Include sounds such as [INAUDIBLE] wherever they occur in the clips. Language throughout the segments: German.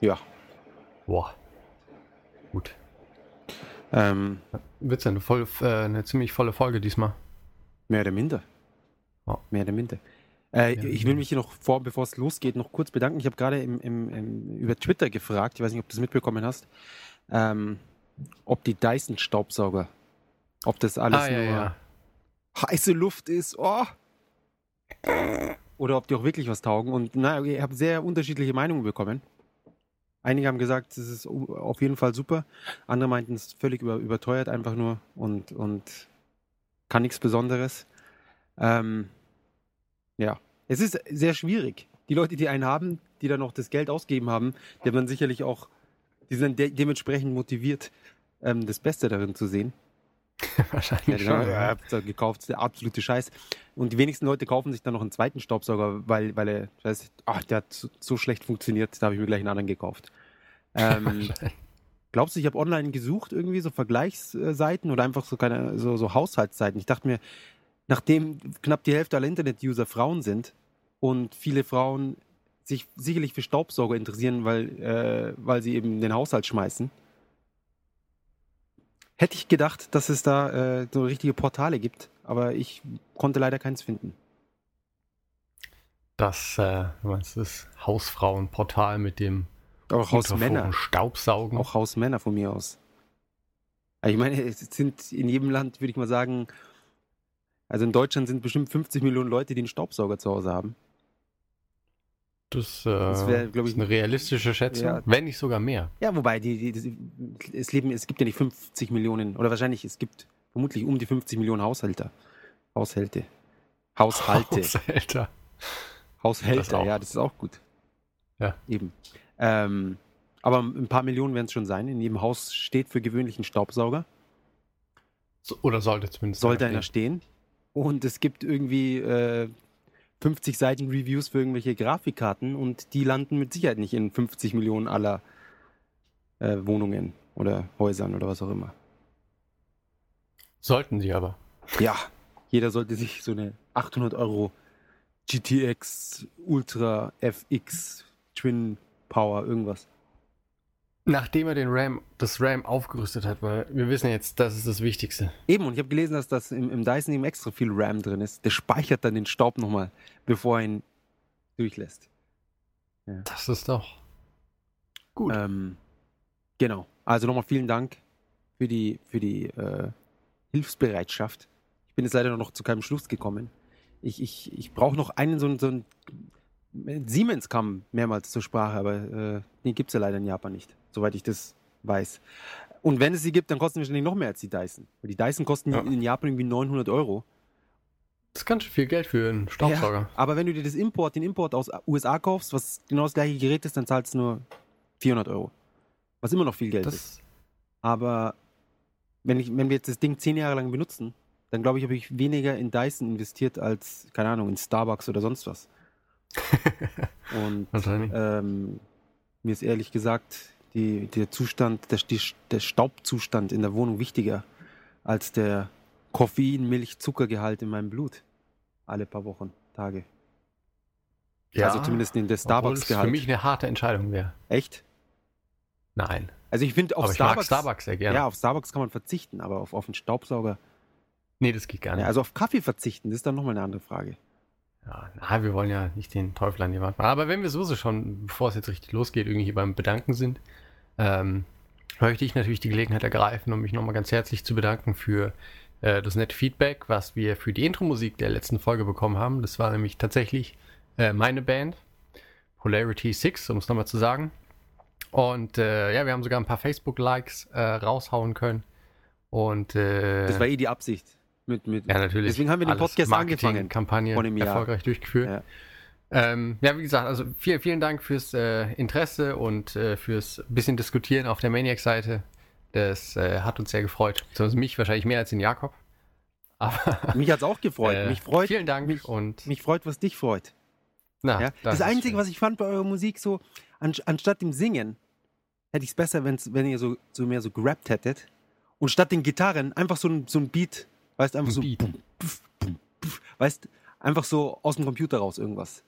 Ja. Boah. Gut. Ähm, Wird's ja eine, voll, äh, eine ziemlich volle Folge diesmal. mehr oder minder. Ja. Mehr oder minder. Äh, Ja, ich will mich hier noch vor, bevor es losgeht, noch kurz bedanken. Ich habe gerade im, im, im, über Twitter gefragt, ich weiß nicht, ob du es mitbekommen hast, ähm, ob die Dyson-Staubsauger, ob das alles ah, ja, nur ja. heiße Luft ist, oh. oder ob die auch wirklich was taugen. Und naja, ich habe sehr unterschiedliche Meinungen bekommen. Einige haben gesagt, es ist auf jeden Fall super. Andere meinten, es ist völlig über, überteuert einfach nur und, und kann nichts Besonderes. Ähm, ja, es ist sehr schwierig. Die Leute, die einen haben, die dann noch das Geld ausgeben haben, die haben dann sicherlich auch, die sind de dementsprechend motiviert, ähm, das Beste darin zu sehen. [LAUGHS] Ja, Wahrscheinlich genau, schon. ja, Ja. gekauft, ist der absolute Scheiß. Und die wenigsten Leute kaufen sich dann noch einen zweiten Staubsauger, weil, weil er, weiß, ach, der hat so, so schlecht funktioniert, da habe ich mir gleich einen anderen gekauft. Ähm, [LAUGHS] glaubst du, ich habe online gesucht, irgendwie so Vergleichsseiten oder einfach so keine, so, so Haushaltsseiten? Ich dachte mir, nachdem knapp die Hälfte aller Internet-User Frauen sind und viele Frauen sich sicherlich für Staubsauger interessieren, weil, äh, weil sie eben den Haushalt schmeißen, hätte ich gedacht, dass es da äh, so richtige Portale gibt, aber ich konnte leider keins finden. Das, äh, du meinst das Hausfrauenportal mit dem Auch Hausmänner. Staubsaugen. Auch Hausmänner von mir aus. Also ich meine, es sind in jedem Land, würde ich mal sagen, also in Deutschland sind bestimmt 50 Millionen Leute, die einen Staubsauger zu Hause haben. Das, äh, Das wär, ich, ist eine realistische Schätzung, Ja. wenn nicht sogar mehr. Ja, wobei, die, die, es, leben, es gibt ja nicht 50 Millionen, oder wahrscheinlich, es gibt vermutlich um die 50 Millionen Haushalte. Haushalte. Haushalte. [LAUGHS] Haushälter. Haushälter, Das ja, das ist auch gut. Ja. Eben. Ähm, aber ein paar Millionen werden es schon sein. In jedem Haus steht für gewöhnlich ein Staubsauger. So, oder sollte zumindest Sollte einer stehen. Und es gibt irgendwie äh, 50 Seiten Reviews für irgendwelche Grafikkarten und die landen mit Sicherheit nicht in 50 Millionen aller äh, Wohnungen oder Häusern oder was auch immer. Sollten sie aber. Ja, jeder sollte sich so eine 800 Euro GTX Ultra FX Twin Power irgendwas. Nachdem er den RAM, das RAM aufgerüstet hat, weil wir wissen jetzt, das ist das Wichtigste. Eben, und ich habe gelesen, dass das im, im Dyson eben extra viel RAM drin ist. Der speichert dann den Staub nochmal, bevor er ihn durchlässt. Das ist doch gut. Ähm, genau. Also nochmal vielen Dank für die, für die äh, Hilfsbereitschaft. Ich bin jetzt leider noch zu keinem Schluss gekommen. Ich, ich, ich brauche noch einen, so einen, so einen Siemens kam mehrmals zur Sprache, aber äh, den gibt es ja leider in Japan nicht, soweit ich das weiß. Und wenn es sie gibt, dann kosten die wahrscheinlich noch mehr als die Dyson. Weil die Dyson kosten Ja. in Japan irgendwie 900 Euro. das ist ganz schön viel Geld für einen Staubsauger. Ja, aber wenn du dir das Import, den Import aus USA kaufst, was genau das gleiche Gerät ist, dann zahlst du nur 400 Euro. Was immer noch viel Geld ist. Das, Aber wenn, ich, wenn wir jetzt das Ding zehn Jahre lang benutzen, dann glaube ich, habe ich weniger in Dyson investiert als, keine Ahnung, in Starbucks oder sonst was. [LAUGHS] Und ähm, mir ist ehrlich gesagt die, der Zustand, der, der Staubzustand in der Wohnung wichtiger als der Koffein, Milch, Zuckergehalt in meinem Blut. Alle paar Wochen, Tage. also zumindest in der es für Starbucks-Gehalt. mich eine harte Entscheidung wäre. Echt? Nein. Also ich finde auf aber Starbucks, Starbucks sehr gerne. ja, auf Starbucks kann man verzichten, aber auf, auf einen Staubsauger Nee, das geht gar nicht. Ja, also auf Kaffee verzichten, das ist dann nochmal eine andere Frage. Ja, na, wir wollen ja nicht den Teufel an die Wand machen. Aber wenn wir sowieso schon, bevor es jetzt richtig losgeht, irgendwie hier beim Bedanken sind, ähm, möchte ich natürlich die Gelegenheit ergreifen, um mich nochmal ganz herzlich zu bedanken für äh, das nette Feedback, was wir für die Intro-Musik der letzten Folge bekommen haben. Das war nämlich tatsächlich äh, meine Band, Polarity 6, um es nochmal zu sagen. Und äh, ja, wir haben sogar ein paar Facebook-Likes äh, raushauen können. Und äh, Das war eh die Absicht. Mit, mit, ja, natürlich. Deswegen haben wir den Podcast angefangen. Kampagne erfolgreich durchgeführt. Ja. Ähm, ja, wie gesagt, also vielen, vielen Dank fürs äh, Interesse und äh, fürs bisschen Diskutieren auf der Maniac-Seite. Das äh, hat uns sehr gefreut. Zumindest mich wahrscheinlich mehr als den Jakob. [LAUGHS] Aber Mich hat es auch gefreut. äh, mich freut, vielen Dank mich, und mich freut, was dich freut. na, Ja? Das Einzige, was ich fand bei eurer Musik, so an, anstatt dem Singen, hätte ich es besser, wenn's, wenn ihr so, so mehr so gerappt hättet. Und statt den Gitarren einfach so ein, so ein Beat, weißt einfach Ein so, Beat. Weißt einfach so aus dem Computer raus irgendwas.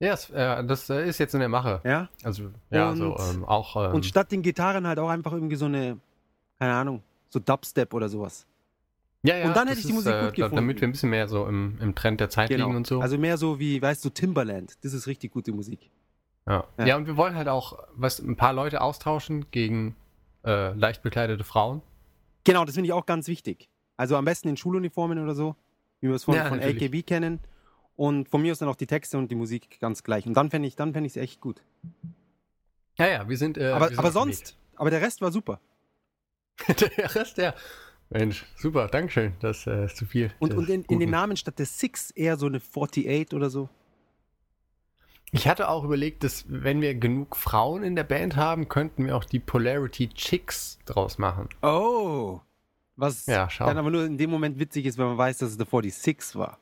Ja, yes, äh, das äh, ist jetzt in der Mache. Ja. Also, ja, Und- so ähm, auch. Ähm, Und statt den Gitarren halt auch einfach irgendwie so eine, keine Ahnung, so Dubstep oder sowas. ja, ja, und dann hätte ich die ist, Musik äh, gut gefunden. Damit wir ein bisschen mehr so im, im Trend der Zeit liegen und so. Also mehr so wie, weißt du, Timberland. Das ist richtig gute Musik. ja. ja. Ja. und wir wollen halt auch was, ein paar Leute austauschen gegen äh, leicht bekleidete Frauen. Genau, das finde ich auch ganz wichtig. Also am besten in Schuluniformen oder so, wie wir es von, Ja, von. AKB kennen. Und von mir aus dann auch die Texte und die Musik ganz gleich. Und dann fände ich es echt gut. Ja, ja, wir sind. Äh, aber wir sind aber sonst, aber der Rest war super. [LAUGHS] der Rest, ja. Mensch, super, Dankeschön. Das äh, ist zu viel. Und, und in, in den Namen statt der Six eher so eine 48 oder so. Ich hatte auch überlegt, dass wenn wir genug Frauen in der Band haben, könnten wir auch die Polarity Chicks draus machen. Oh. Was Ja, dann aber nur in dem Moment witzig ist, wenn man weiß, dass es der 46 war.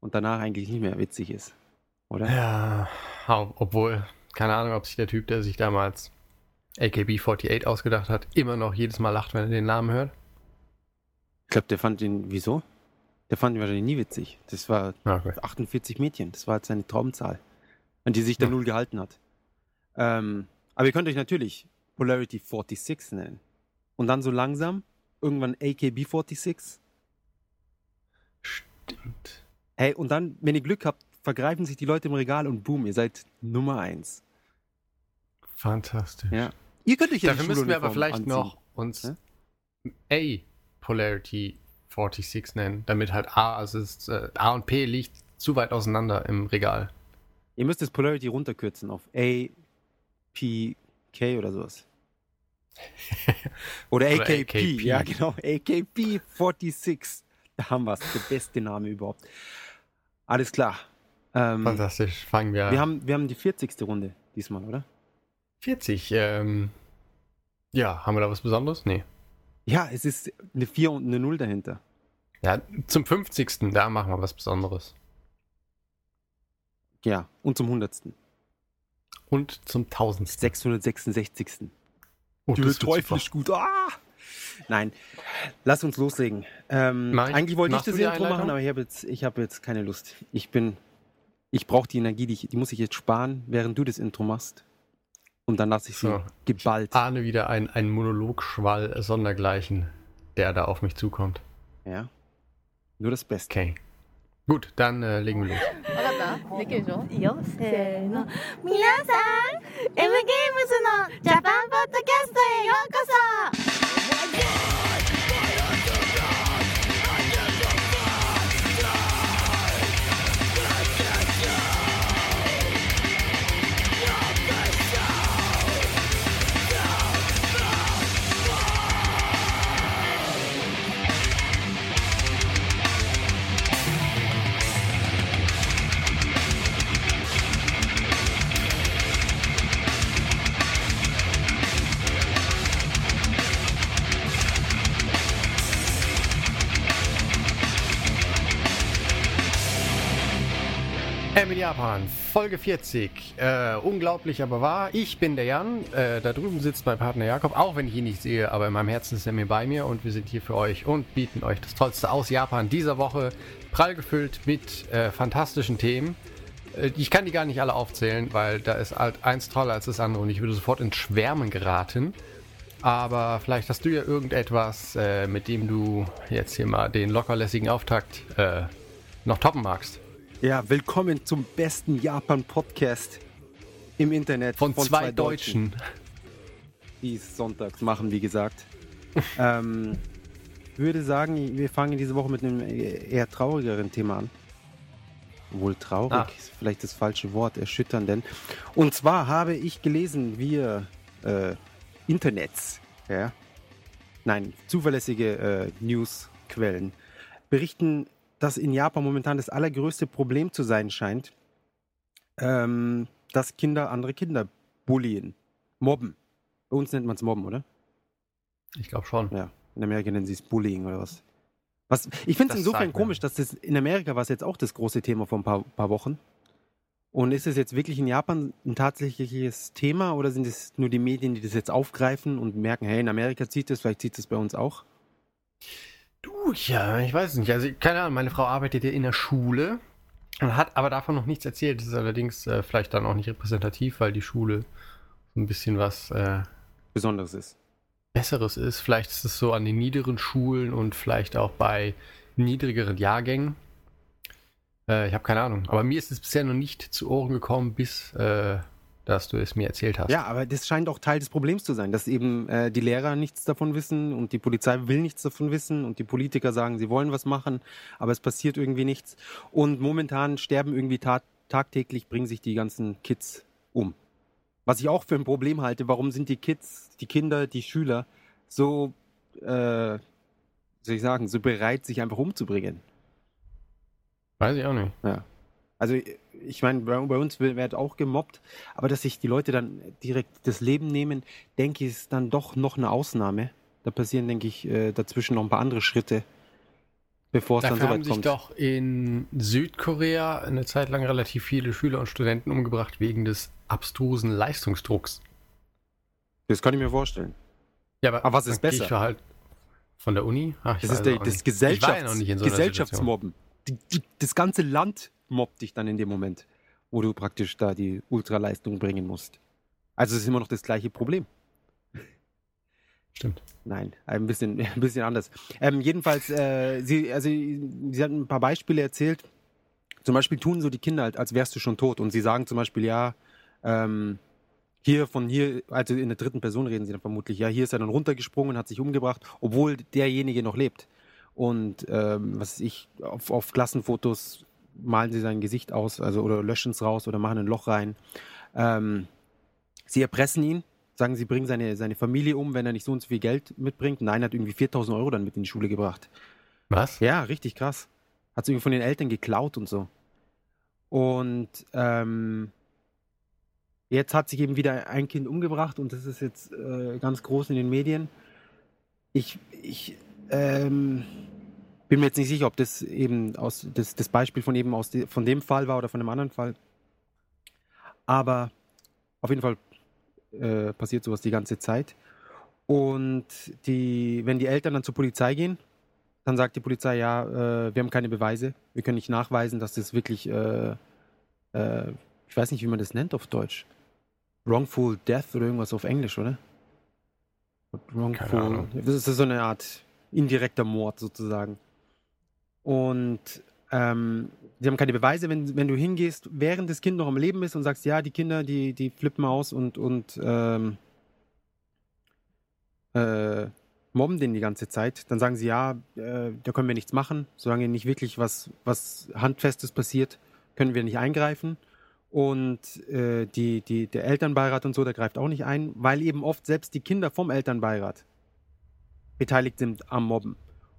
Und danach eigentlich nicht mehr witzig ist. Oder? Ja, obwohl, keine Ahnung, ob sich der Typ, der sich damals AKB48 ausgedacht hat, immer noch jedes Mal lacht, wenn er den Namen hört. Ich glaube, der fand ihn, wieso? Der fand ihn wahrscheinlich nie witzig. Das war okay. 48 Mädchen. Das war jetzt seine Traumzahl, an die sich der Ja. Null gehalten hat. Ähm, aber ihr könnt euch natürlich Polarity 46 nennen. Und dann so langsam, irgendwann AKB 46. Stimmt. Hey, und dann, wenn ihr Glück habt, vergreifen sich die Leute im Regal und boom, ihr seid Nummer eins. Fantastisch. Ja. Ihr könnt euch ja Dafür müssen wir aber vielleicht anziehen. noch uns Hä? A Polarity 46 nennen, damit halt A, also ist, äh, A und P liegt zu weit auseinander im Regal. Ihr müsst das Polarity runterkürzen auf A, P, K oder sowas. [LAUGHS] Oder Oder AKP, AKP. ja genau, AKP 46. Da haben wir es, der beste Name überhaupt. Alles klar. Ähm, Fantastisch. Fangen wir, wir, haben, wir haben die 40. Runde diesmal, oder? 40. Ähm, ja, haben wir da was Besonderes? Nee. Ja, es ist eine 4 und eine 0 dahinter. Ja, zum 50. Da machen wir was Besonderes. Ja, und zum 100. Und zum 1000. 666. Oh, super. ist gut. Ah! Nein, lass uns loslegen. Ähm, ich- eigentlich wollte ich das du Intro machen, aber ich habe jetzt, ich hab jetzt keine Lust. Ich bin, ich brauche die Energie, die, ich, die muss ich jetzt sparen, während du das Intro machst. Und dann lasse ich sie So. geballt. ahne wieder ein, ein Monologschwall sondergleichen, der da auf mich zukommt. Ja. Nur das Beste. Okay. Gut, dann äh, legen wir los. 分かったできるでしょいいよせーの皆さん M ゲームズのジャパンポッドキャストへようこ M in Japan, Folge 40. Äh, unglaublich, aber wahr. Ich bin der Jan. Äh, da drüben sitzt mein Partner Jakob, auch wenn ich ihn nicht sehe, aber in meinem Herzen ist er mir bei mir und wir sind hier für euch und bieten euch das Tollste aus Japan dieser Woche. Prall gefüllt mit äh, fantastischen Themen. Äh, ich kann die gar nicht alle aufzählen, weil da ist halt eins toller als das andere und ich würde sofort ins Schwärmen geraten. Aber vielleicht hast du ja irgendetwas, äh, mit dem du jetzt hier mal den lockerlässigen Auftakt äh, noch toppen magst. Ja, willkommen zum besten Japan-Podcast im Internet. Von, zwei, Deutschen. die es sonntags machen, wie gesagt. [LAUGHS] ähm, würde sagen, wir fangen diese Woche mit einem eher traurigeren Thema an. Wohl traurig, Ah. ist vielleicht das falsche Wort, erschüttern denn. Und zwar habe ich gelesen, wir äh, Internets, ja, nein, zuverlässige äh, Newsquellen berichten, dass in Japan momentan das allergrößte Problem zu sein scheint, ähm, dass Kinder andere Kinder bullien, mobben. Bei uns nennt man es Mobben, oder? Ich glaube schon. Ja. In Amerika nennen sie es Bullying oder was. was ich finde es Das insofern komisch, dass das in Amerika war es jetzt auch das große Thema vor ein paar, paar Wochen. Und ist es jetzt wirklich in Japan ein tatsächliches Thema oder sind es nur die Medien, die das jetzt aufgreifen und merken, hey, in Amerika zieht es, vielleicht zieht es bei uns auch? Ja, ich weiß nicht. Also, keine Ahnung, meine Frau arbeitet ja in der Schule Man hat aber davon noch nichts erzählt. Das ist allerdings äh, vielleicht dann auch nicht repräsentativ, weil die Schule so ein bisschen was äh, Besonderes ist. Besseres ist. Vielleicht ist es so an den niederen Schulen und vielleicht auch bei niedrigeren Jahrgängen. Äh, ich habe keine Ahnung. Aber mir ist es bisher noch nicht zu Ohren gekommen, bis äh, dass du es mir erzählt hast. Ja, aber das scheint auch Teil des Problems zu sein, dass eben äh, die Lehrer nichts davon wissen und die Polizei will nichts davon wissen und die Politiker sagen, sie wollen was machen, aber es passiert irgendwie nichts. Und momentan sterben irgendwie ta tagtäglich, bringen sich die ganzen Kids um. Was ich auch für ein Problem halte, warum sind die Kids, die Kinder, die Schüler so, äh, soll ich sagen, so bereit, sich einfach umzubringen? Weiß ich auch nicht. Ja. Also ich meine, bei, bei uns wird auch gemobbt, aber dass sich die Leute dann direkt das Leben nehmen, denke ich, ist dann doch noch eine Ausnahme. Da passieren, denke ich, äh, dazwischen noch ein paar andere Schritte, bevor es dann Dafür haben soweit sich kommt. doch in Südkorea eine Zeit lang relativ viele Schüler und Studenten umgebracht wegen des abstrusen Leistungsdrucks. Das kann ich mir vorstellen. Ja, aber, Aber was ist dann besser? Ich halt von der Uni? Ach, ich Das ist der, das war ja Gesellschafts so Situation. Gesellschaftsmobben. Die, die, das ganze Land mobbt dich dann in dem Moment, wo du praktisch da die Ultraleistung bringen musst. Also es ist immer noch das gleiche Problem. Stimmt. Nein, ein bisschen, [LAUGHS] ein bisschen anders. Ähm, jedenfalls, äh, sie, also, sie hat ein paar Beispiele erzählt. Zum Beispiel tun so die Kinder, halt, als wärst du schon tot. Und sie sagen zum Beispiel, ja, ähm, hier von hier, also in der dritten Person reden sie dann vermutlich, ja, hier ist er dann runtergesprungen, hat sich umgebracht, obwohl derjenige noch lebt. Und ähm, was ich, auf, auf Klassenfotos malen sie sein Gesicht aus, also oder löschen es raus oder machen ein Loch rein. Ähm, sie erpressen ihn, sagen, sie bringen seine, seine Familie um, wenn er nicht so und so viel Geld mitbringt. Nein, er hat irgendwie 4000 Euro dann mit in die Schule gebracht. Was? Ja, richtig krass. Hat es irgendwie von den Eltern geklaut und so. Und ähm, jetzt hat sich eben wieder ein Kind umgebracht und das ist jetzt äh, ganz groß in den Medien. Ich, ich ähm, bin mir jetzt nicht sicher, ob das eben aus das, das Beispiel von eben aus de, von dem Fall war oder von einem anderen Fall. Aber auf jeden Fall äh, passiert sowas die ganze Zeit. Und die, wenn die Eltern dann zur Polizei gehen, dann sagt die Polizei, ja, äh, wir haben keine Beweise, wir können nicht nachweisen, dass das wirklich, äh, äh, ich weiß nicht, wie man das nennt auf Deutsch. Wrongful Death oder irgendwas auf Englisch, oder? Wrongful. Ahnung. Das ist so eine Art indirekter Mord sozusagen. Und ähm, sie haben keine Beweise, wenn, wenn du hingehst, während das Kind noch am Leben ist und sagst, ja, die Kinder, die, die flippen aus und, und ähm, äh, mobben den die ganze Zeit, dann sagen sie, ja, äh, da können wir nichts machen, solange nicht wirklich was, was Handfestes passiert, können wir nicht eingreifen. Und äh, die, die, der Elternbeirat und so, der greift auch nicht ein, weil eben oft selbst die Kinder vom Elternbeirat beteiligt sind am Mobben.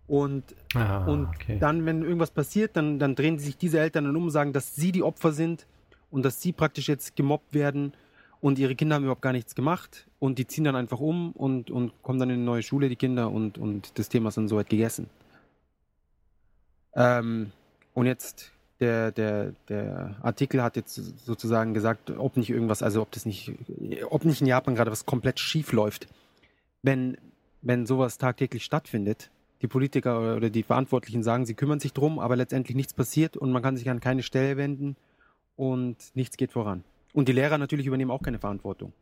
Und Ah, und okay. dann, wenn irgendwas passiert, dann, dann drehen sich diese Eltern dann um und sagen, dass sie die Opfer sind und dass sie praktisch jetzt gemobbt werden und ihre Kinder haben überhaupt gar nichts gemacht und die ziehen dann einfach um und, und kommen dann in eine neue Schule, die Kinder, und, und das Thema ist dann soweit gegessen. Ähm, und jetzt, der, der, der Artikel hat jetzt sozusagen gesagt, ob nicht irgendwas, also ob das nicht, ob nicht in Japan gerade was komplett schief läuft. Wenn, wenn sowas tagtäglich stattfindet, die Politiker oder die Verantwortlichen sagen, sie kümmern sich drum, aber letztendlich nichts passiert und man kann sich an keine Stelle wenden und nichts geht voran. Und die Lehrer natürlich übernehmen auch keine Verantwortung.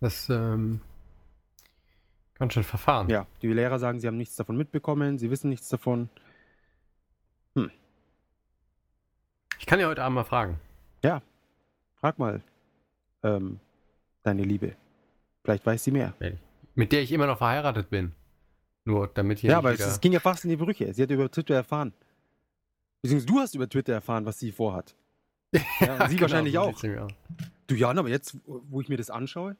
Das ähm, ganz schön verfahren. Ja, die Lehrer sagen, sie haben nichts davon mitbekommen, sie wissen nichts davon. Ich kann ja heute Abend mal fragen. Frag mal ähm, deine Liebe. Vielleicht weiß sie mehr. Mit der ich immer noch verheiratet bin. Nur damit hier ja, aber es, ging ja fast in die Brüche. Sie hat über Twitter erfahren. Beziehungsweise du hast über Twitter erfahren, was sie vorhat. [LAUGHS] Ja, sie Genau, wahrscheinlich so auch. Du Jan, aber jetzt, wo ich mir das anschaue,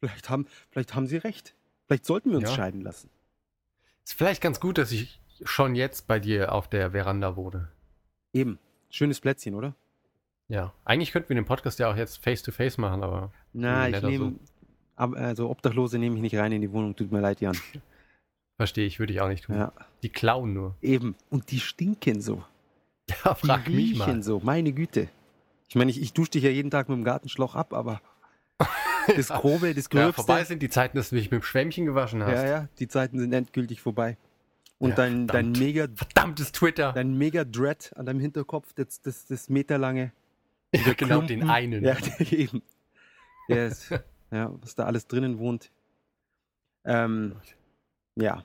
vielleicht haben, vielleicht haben sie recht. Vielleicht sollten wir uns Ja. scheiden lassen. Ist vielleicht ganz gut, dass ich schon jetzt bei dir auf der Veranda wohne. Eben. Schönes Plätzchen, oder? Ja. Eigentlich könnten wir den Podcast ja auch jetzt face-to-face machen, aber Na, ich nehme, ab- also Obdachlose nehme ich nicht rein in die Wohnung. Tut mir leid, Jan. [LAUGHS] verstehe ich, würde ich auch nicht tun. Ja, Die klauen nur. eben. Und die stinken so. [LAUGHS] Ja, Die frag mich riechen mal. so. Meine Güte. Ich meine, ich, ich dusche dich ja jeden Tag mit dem Gartenschlauch ab, aber [LAUGHS] das Grobe, das Ja, Gröbste. vorbei sind die Zeiten, dass du mich mit dem Schwämmchen gewaschen hast. Ja, ja, die Zeiten sind endgültig vorbei. Und Ja, dein, dein verdammt. mega Verdammtes Twitter. dein mega Dread an deinem Hinterkopf, das, das, das meterlange. [LAUGHS] Ja, genau, Klumpen. den einen. Ja, eben. Ist, ja, was da alles drinnen wohnt. Ähm, ja.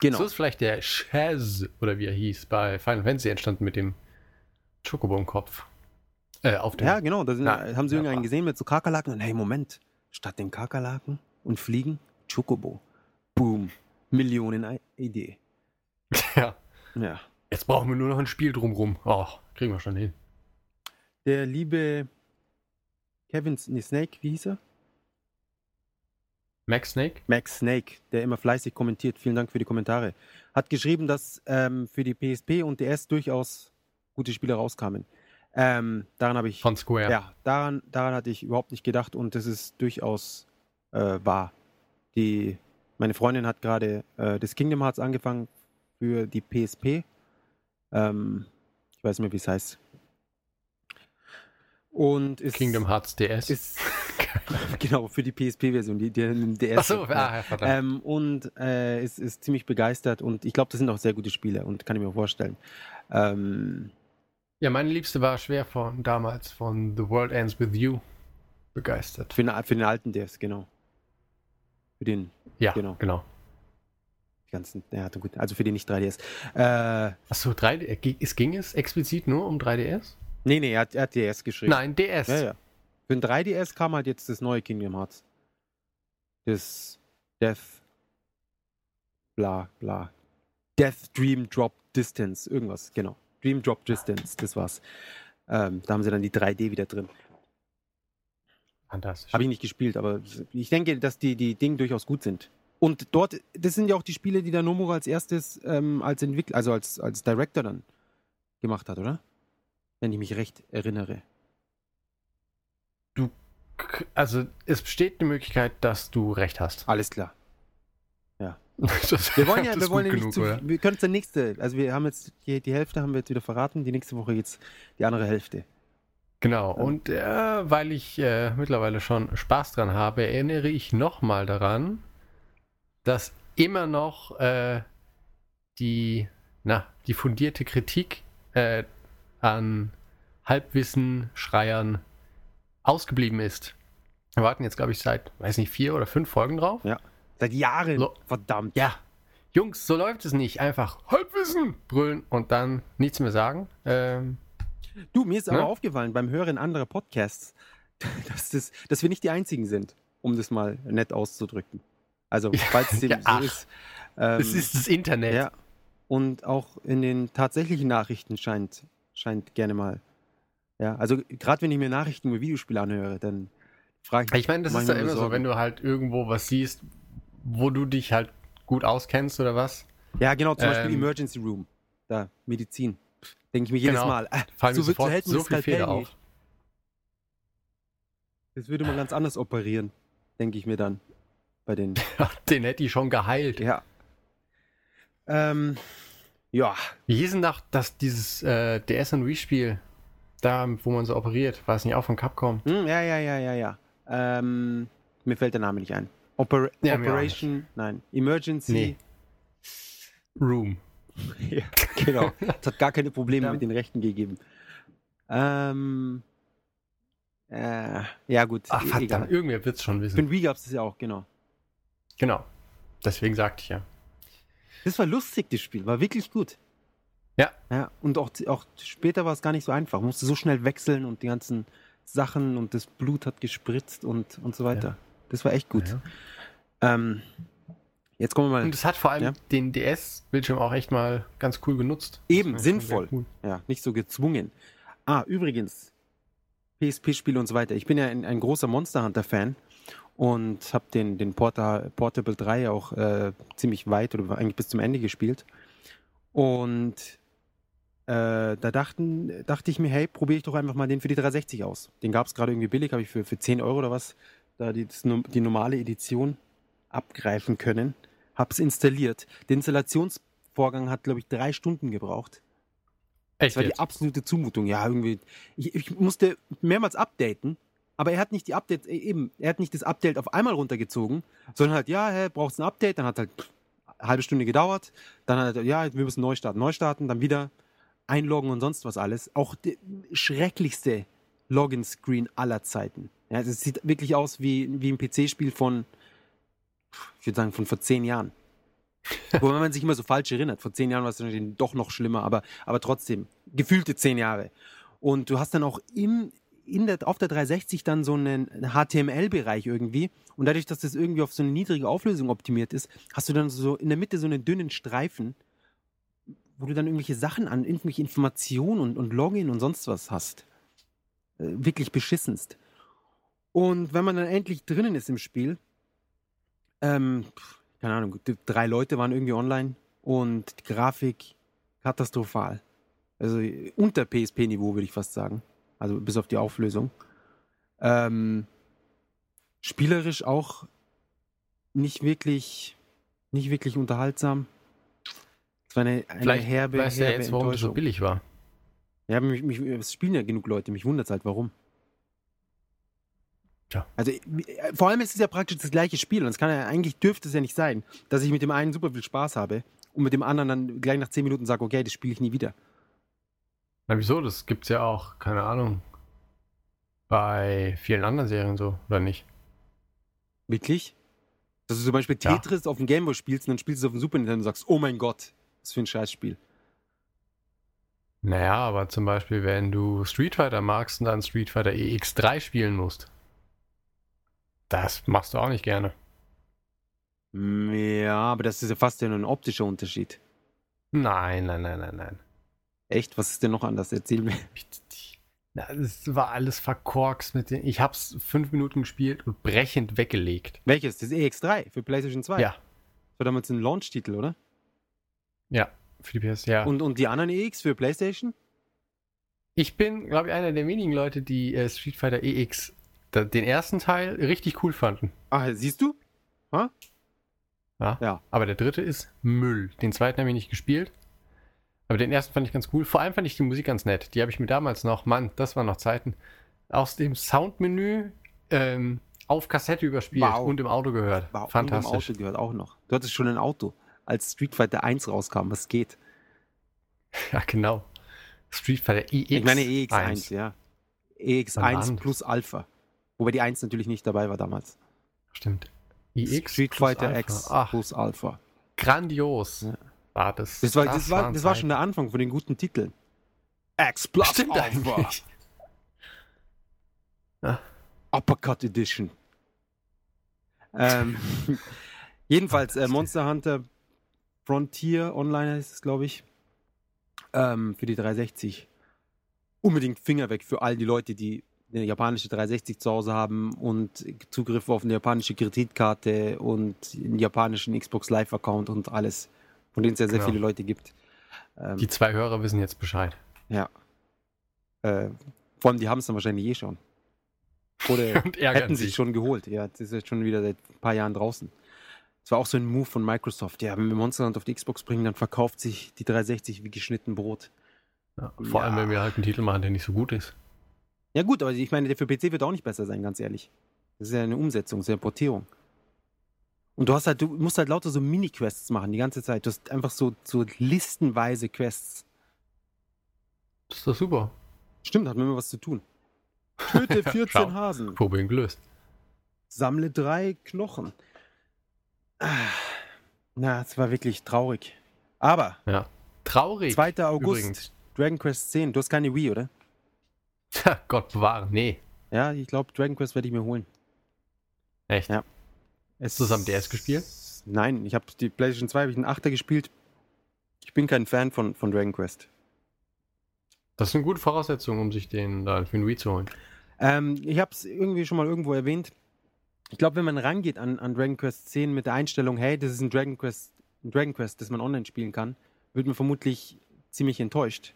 Genau. So ist vielleicht der Shaz, oder wie er hieß, bei Final Fantasy entstanden mit dem Chocobo im Kopf. Äh, auf dem. Ja, genau. Da sind, Na, haben sie ja, irgendeinen gesehen mit so Kakerlaken und hey, Moment. Statt den Kakerlaken und Fliegen, Chocobo. Boom. Millionen Idee. [LAUGHS] ja. Ja. Jetzt brauchen wir nur noch ein Spiel drumrum. Oh, kriegen wir schon hin. Der liebe Kevin nee, Snake, wie hieß er? Max Snake? Max Snake, der immer fleißig kommentiert. Vielen Dank für die Kommentare. Hat geschrieben, dass ähm, für die PSP und DS durchaus gute Spiele rauskamen. Ähm, daran habe ich Von Square. Ja, daran, daran hatte ich überhaupt nicht gedacht und das ist durchaus äh, wahr. Die, meine Freundin hat gerade äh, das Kingdom Hearts angefangen für die PSP. Ähm, ich weiß nicht mehr, wie es heißt. Und ist, Kingdom Hearts DS. ist [LAUGHS] genau für die PSP-Version, die, die im DS. Achso, ja. ah, ja, verdammt. Ähm, und äh, ist, ist ziemlich begeistert und ich glaube, das sind auch sehr gute Spiele und kann ich mir vorstellen. Ähm, ja, meine Liebste war schwer von damals von The World Ends With You begeistert. für, den, für den alten DS, genau. Für den Ja, Genau. genau. Die ganzen, ja, gut, also für die nicht 3DS. Äh, Achso, 3D, äh, gi- es ging es explizit nur um 3DS? nee, nee, er hat, er hat DS geschrieben. Nein, DS. Ja, ja. Für ein 3DS kam halt jetzt das neue Kingdom Hearts. Das Death. Bla, bla. Death Dream Drop Distance. Irgendwas, genau. Dream Drop Distance, das war's. Ähm, da haben sie dann die 3D wieder drin. Fantastisch. Habe ich nicht gespielt, aber ich denke, dass die, die Dinge durchaus gut sind. Und dort, das sind ja auch die Spiele, die der Nomura als erstes ähm, als Entwickler, also als, als Director dann gemacht hat, oder? Wenn ich mich recht erinnere. Also, es besteht eine Möglichkeit, dass du recht hast. Alles klar. [LAUGHS] Das, Wir wollen ja, wir wollen ja nicht genug, zu, wir können es der nächste, also wir haben jetzt die, die Hälfte haben wir jetzt wieder verraten, die nächste Woche jetzt die andere Hälfte. Genau, und äh, weil ich äh, mittlerweile schon Spaß dran habe, erinnere ich nochmal daran, dass immer noch äh, die, na, die fundierte Kritik äh, an Halbwissen-Schreiern ausgeblieben ist. Wir warten jetzt, glaube ich, seit, weiß nicht, vier oder fünf Folgen drauf. Seit Jahren, So. verdammt. Ja, Jungs, so läuft es nicht. Einfach Halbwissen brüllen und dann nichts mehr sagen. Ähm, Du, mir ist aber Ne? aufgefallen beim Hören anderer Podcasts, [LAUGHS] dass, das, dass wir nicht die Einzigen sind, um das mal nett auszudrücken. Also, falls es dem [LAUGHS] Ja, so ach. ist. Ähm, es ist das Internet. Ja. Und auch in den tatsächlichen Nachrichten scheint, scheint gerne mal. Ja, also gerade wenn ich mir Nachrichten über Videospiele anhöre, dann frage ich Ich meine, das ist ja immer so, wenn du halt irgendwo was siehst, wo du dich halt gut auskennst oder was. Ja, genau, zum Beispiel Ähm, Emergency Room. Da, Medizin. Denke ich mir jedes Genau. Mal. Äh, Fallen so, sofort hält so das viele Fehler auf. Das würde man ganz anders operieren, denke ich mir dann. Bei den. [LAUGHS] Den hätte ich schon geheilt. Ja. Ähm, ja, Wie hieß denn noch das, dieses äh, DS und Wii-Spiel, da, wo man so operiert? War es nicht auch von Capcom? Hm, ja, ja, ja, ja, ja. Ähm, mir fällt der Name nicht ein. Oper Ja, Operation, nein, Emergency. Nee. Room. [LAUGHS] Ja, genau. Es hat gar keine Probleme Ja. mit den Rechten gegeben. Ähm, äh, ja, gut. Ach, e- verdammt, irgendwer wird es schon Für wissen. den Wii gab es das ja auch, genau. Genau. Deswegen sagte ich ja. Das war lustig, das Spiel. War wirklich gut. Ja. Ja, und auch, auch später war es gar nicht so einfach. Man musste so schnell wechseln und die ganzen Sachen und das Blut hat gespritzt und, und so weiter. Das war echt gut. Ja. Ähm, jetzt kommen wir mal. Und es hat vor allem Ja. den DS-Bildschirm auch echt mal ganz cool genutzt. Eben, sinnvoll. cool. Ja, nicht so gezwungen. Ah, übrigens, PSP-Spiele und so weiter. Ich bin ja ein, ein großer Monster Hunter-Fan und habe den, den Porta, Portable 3 auch äh, ziemlich weit oder eigentlich bis zum Ende gespielt. Und äh, da dachten, dachte ich mir, hey, probiere ich doch einfach mal den für die 360 aus. Den gab es gerade irgendwie billig, habe ich für, für 10 Euro oder was da die, das, die normale Edition abgreifen können. Hab's installiert. Der Installationsvorgang hat, glaube ich, drei Stunden gebraucht. Echt Das war die jetzt? absolute Zumutung. Ja, irgendwie. Ich, ich musste mehrmals updaten, aber er hat nicht die Update, äh, eben, er hat nicht das Update auf einmal runtergezogen, sondern halt, ja, hä, brauchst ein Update, dann hat halt pff, halbe Stunde gedauert. Dann hat er, ja, wir müssen neu starten, neu starten, dann wieder einloggen und sonst was alles. Auch der schrecklichste Login-Screen aller Zeiten. Ja, es sieht wirklich aus wie, wie ein PC-Spiel von, ich würde sagen, von vor zehn Jahren. [LAUGHS] Wobei man sich immer so falsch erinnert. Vor zehn Jahren war es natürlich doch noch schlimmer, aber, aber trotzdem, gefühlte zehn Jahre. Und du hast dann auch im, in der, auf der 360 dann so einen HTML-Bereich irgendwie. Und dadurch, dass das irgendwie auf so eine niedrige Auflösung optimiert ist, hast du dann so in der Mitte so einen dünnen Streifen, wo du dann irgendwelche Sachen an, irgendwelche Informationen und, und Login und sonst was hast. Äh, wirklich beschissenst. Und wenn man dann endlich drinnen ist im Spiel, ähm, keine Ahnung, drei Leute waren irgendwie online und die Grafik katastrophal. Also unter PSP-Niveau, würde ich fast sagen. Also bis auf die Auflösung. Ähm, spielerisch auch nicht wirklich, nicht wirklich unterhaltsam. Es war eine, eine Vielleicht herbe, weißt du ja herbe jetzt, warum das so billig war. Ja, mich, mich, es spielen ja genug Leute, mich wundert es halt, warum. Tja. Also, äh, vor allem ist es ja praktisch das gleiche Spiel und es kann ja, eigentlich dürfte es ja nicht sein, dass ich mit dem einen super viel Spaß habe und mit dem anderen dann gleich nach 10 Minuten sage, okay, das spiele ich nie wieder. Na wieso? Das gibt's ja auch, keine Ahnung. Bei vielen anderen Serien so, oder nicht? Wirklich? Dass du zum Beispiel Ja. Tetris auf dem Gameboy spielst und dann spielst du es auf dem Super Nintendo und sagst, oh mein Gott, was für ein Scheißspiel. Naja, aber zum Beispiel, wenn du Street Fighter magst und dann Street Fighter EX3 spielen musst. Das machst du auch nicht gerne. Mm, Ja, aber das ist ja fast nur ein optischer Unterschied. Nein, nein, nein, nein, nein. Echt? Was ist denn noch anders? Erzähl mir. Das war alles verkorkst mit den. Ich hab's fünf Minuten gespielt und brechend weggelegt. Welches? Das EX3 für PlayStation 2? Ja. Das war damals ein Launch-Titel, oder? Ja, für die PS, ja. Und, und die anderen EX für PlayStation? ich bin, glaube ich, einer der wenigen Leute, die äh, Street Fighter EX, da, den ersten Teil, richtig cool fanden. Ah, siehst du? Ha? Ja. Ja. Aber der dritte ist Müll. Den zweiten habe ich nicht gespielt. Aber den ersten fand ich ganz cool. Vor allem fand ich die Musik ganz nett. Die habe ich mir damals noch, Mann, das waren noch Zeiten, aus dem Soundmenü ähm, auf Kassette überspielt Wow. und im Auto gehört. War Fantastisch. Und im Auto gehört auch noch. Du hattest schon ein Auto, als Street Fighter 1 rauskam. Was geht? [LAUGHS] Ja, genau. Street Fighter EX. ich meine EX1, 1. ja. EX1 Verdammt. plus Alpha. Wobei die 1 natürlich nicht dabei war damals. Stimmt. EX Street plus Fighter Alpha. X Ach, plus Alpha. grandios. Ja. War das. Das war, das, war, das war schon der Anfang von den guten Titeln. X plus Stimmt Alpha. eigentlich. [LAUGHS] Uppercut Edition. [LAUGHS] Ähm, jedenfalls, äh, Monster Hunter Frontier Online heißt es, glaube ich. Ähm, für die 360. Unbedingt Finger weg für all die Leute, die eine japanische 360 zu Hause haben und Zugriff auf eine japanische Kreditkarte und einen japanischen Xbox Live-Account und alles, von denen es ja sehr Genau. viele Leute gibt. Ähm, Die zwei Hörer wissen jetzt Bescheid. ja. Äh, vor allem, die haben es dann wahrscheinlich eh schon. Oder [LAUGHS] hätten sich. schon geholt. Ja, das ist jetzt schon wieder seit ein paar Jahren draußen. Das war auch so ein Move von Microsoft. Ja, wenn wir Monster Hunter auf die Xbox bringen, dann verkauft sich die 360 wie geschnitten Brot. Ja, vor allem, Ja. wenn wir halt einen Titel machen, der nicht so gut ist. Ja gut, aber ich meine, der für PC wird auch nicht besser sein, ganz ehrlich. Das ist ja eine Umsetzung, das ist ja eine Portierung. Und du hast halt, du musst halt lauter so Mini-Quests machen die ganze Zeit. Du hast einfach so, so listenweise Quests. Das ist doch super. Stimmt, hat mir immer was zu tun. Töte [LAUGHS] 14 Schau. Hasen. Problem gelöst. Sammle drei Knochen. Na, es war wirklich traurig. Aber, Ja. Traurig. 2. August, Übrigens. Dragon Quest 10. Du hast keine Wii, oder? Gott bewahre. Nee. Ja, ich glaube, Dragon Quest werde ich mir holen. Echt? Ja. Es Hast du es am DS gespielt? Nein, ich habe die PlayStation 2, habe ich einen Achter gespielt. Ich bin kein Fan von, von Dragon Quest. Das ist eine gute Voraussetzung, um sich den da für den Wii zu holen. Ähm, ich habe es irgendwie schon mal irgendwo erwähnt. Ich glaube, wenn man rangeht an, an Dragon Quest 10 mit der Einstellung, hey, das ist ein Dragon Quest, ein Dragon Quest, das man online spielen kann, wird man vermutlich ziemlich enttäuscht.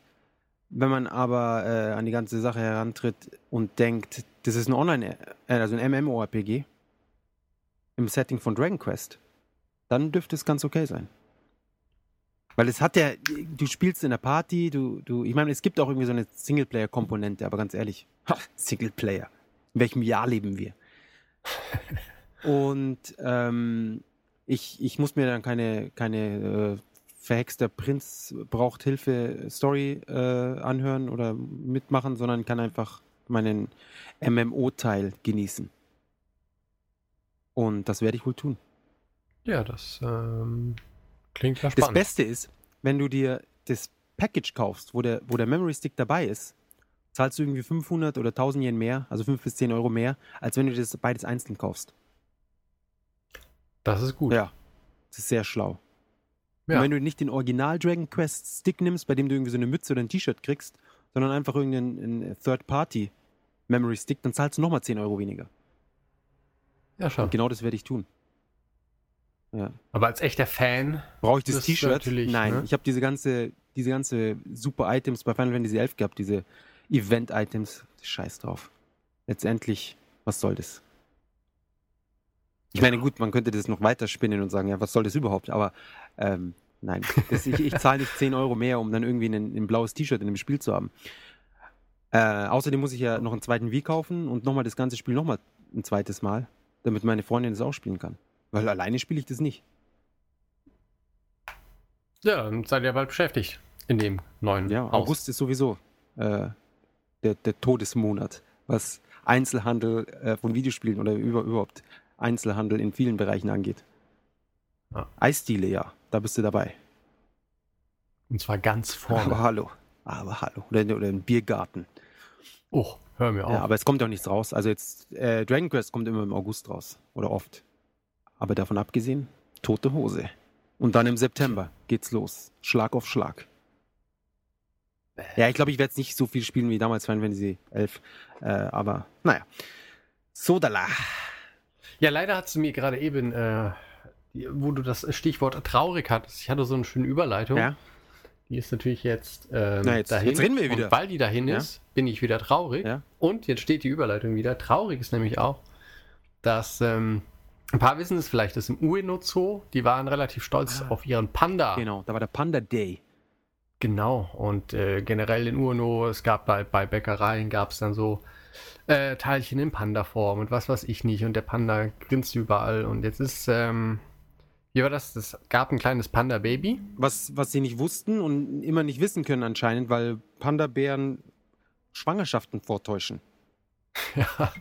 Wenn man aber äh, an die ganze Sache herantritt und denkt, das ist ein Online, äh, also ein MMORPG im Setting von Dragon Quest, dann dürfte es ganz okay sein. Weil es hat ja, du spielst in der Party, du, du, ich meine, es gibt auch irgendwie so eine Singleplayer-Komponente, aber ganz ehrlich, ha, Singleplayer. In welchem Jahr leben wir? [LAUGHS] Und ähm, ich, ich muss mir dann keine, keine äh, verhexter Prinz braucht Hilfe Story äh, anhören oder mitmachen, sondern kann einfach meinen MMO-Teil genießen. Und das werde ich wohl tun. Ja, das ähm, klingt ja Das spannend. Beste ist, wenn du dir das Package kaufst, wo der, wo der Memory Stick dabei ist, zahlst du irgendwie 500 oder 1000 Yen mehr, also 5 bis 10 Euro mehr, als wenn du das beides einzeln kaufst. Das ist gut. Ja. Das ist sehr schlau. Ja. Und wenn du nicht den Original Dragon Quest Stick nimmst, bei dem du irgendwie so eine Mütze oder ein T-Shirt kriegst, sondern einfach irgendeinen einen Third-Party Memory Stick, dann zahlst du nochmal 10 Euro weniger. ja, schon. Und genau das werde ich tun. Ja. Aber als echter Fan, Brauche ich das, Das T-Shirt? Nein, ne? ich habe diese ganze, diese ganze super Items bei Final Fantasy 11 gehabt, diese Event-Items. Scheiß drauf. Letztendlich, was soll das? Ich meine, gut, man könnte das noch weiter spinnen und sagen, ja, was soll das überhaupt? Aber ähm, nein, das, ich, ich zahle nicht 10 Euro mehr, um dann irgendwie ein, ein blaues T-Shirt in dem Spiel zu haben. Äh, außerdem muss ich ja noch einen zweiten Wii kaufen und nochmal das ganze Spiel nochmal ein zweites Mal, damit meine Freundin das auch spielen kann. Weil alleine spiele ich das nicht. ja, dann seid ihr bald beschäftigt in dem neuen Ja, Haus. August ist sowieso äh, der, der Todesmonat, was Einzelhandel äh, von Videospielen oder über, überhaupt Einzelhandel in vielen Bereichen angeht. Ja. Eisdiele, ja, da bist du dabei. Und zwar ganz vorne. Aber hallo, aber hallo. Oder, oder ein Biergarten. oh, hör mir auf. Ja, aber es kommt auch nichts raus. Also jetzt, äh, Dragon Quest kommt immer im August raus. Oder oft. Aber davon abgesehen, tote Hose. Und dann im September geht's los. Schlag auf Schlag. Ja, ich glaube, ich werde jetzt nicht so viel spielen wie damals Final Fantasy 11. Äh, aber naja. Sodala. Ja, leider hast du mir gerade eben, äh, wo du das Stichwort traurig hattest, ich hatte so eine schöne Überleitung. Ja. Die ist natürlich jetzt, ähm, Na, jetzt- dahin. jetzt reden wir wieder. Und weil die dahin Ja. ist, bin ich wieder traurig. Ja. Und jetzt steht die Überleitung wieder. Traurig ist nämlich auch, dass ähm, ein paar wissen es vielleicht, dass im Ueno Zoo, die waren relativ stolz Ah. auf ihren Panda. Genau, da war der Panda Day. Genau, und äh, generell in Urno, es gab bei, bei Bäckereien, gab es dann so äh, Teilchen in Panda-Form und was weiß ich nicht. Und der Panda grinst überall. Und jetzt ist, ähm, wie war das? Es gab ein kleines Panda-Baby. Was, was sie nicht wussten und immer nicht wissen können anscheinend, weil Panda-Bären Schwangerschaften vortäuschen. [LAUGHS] ja,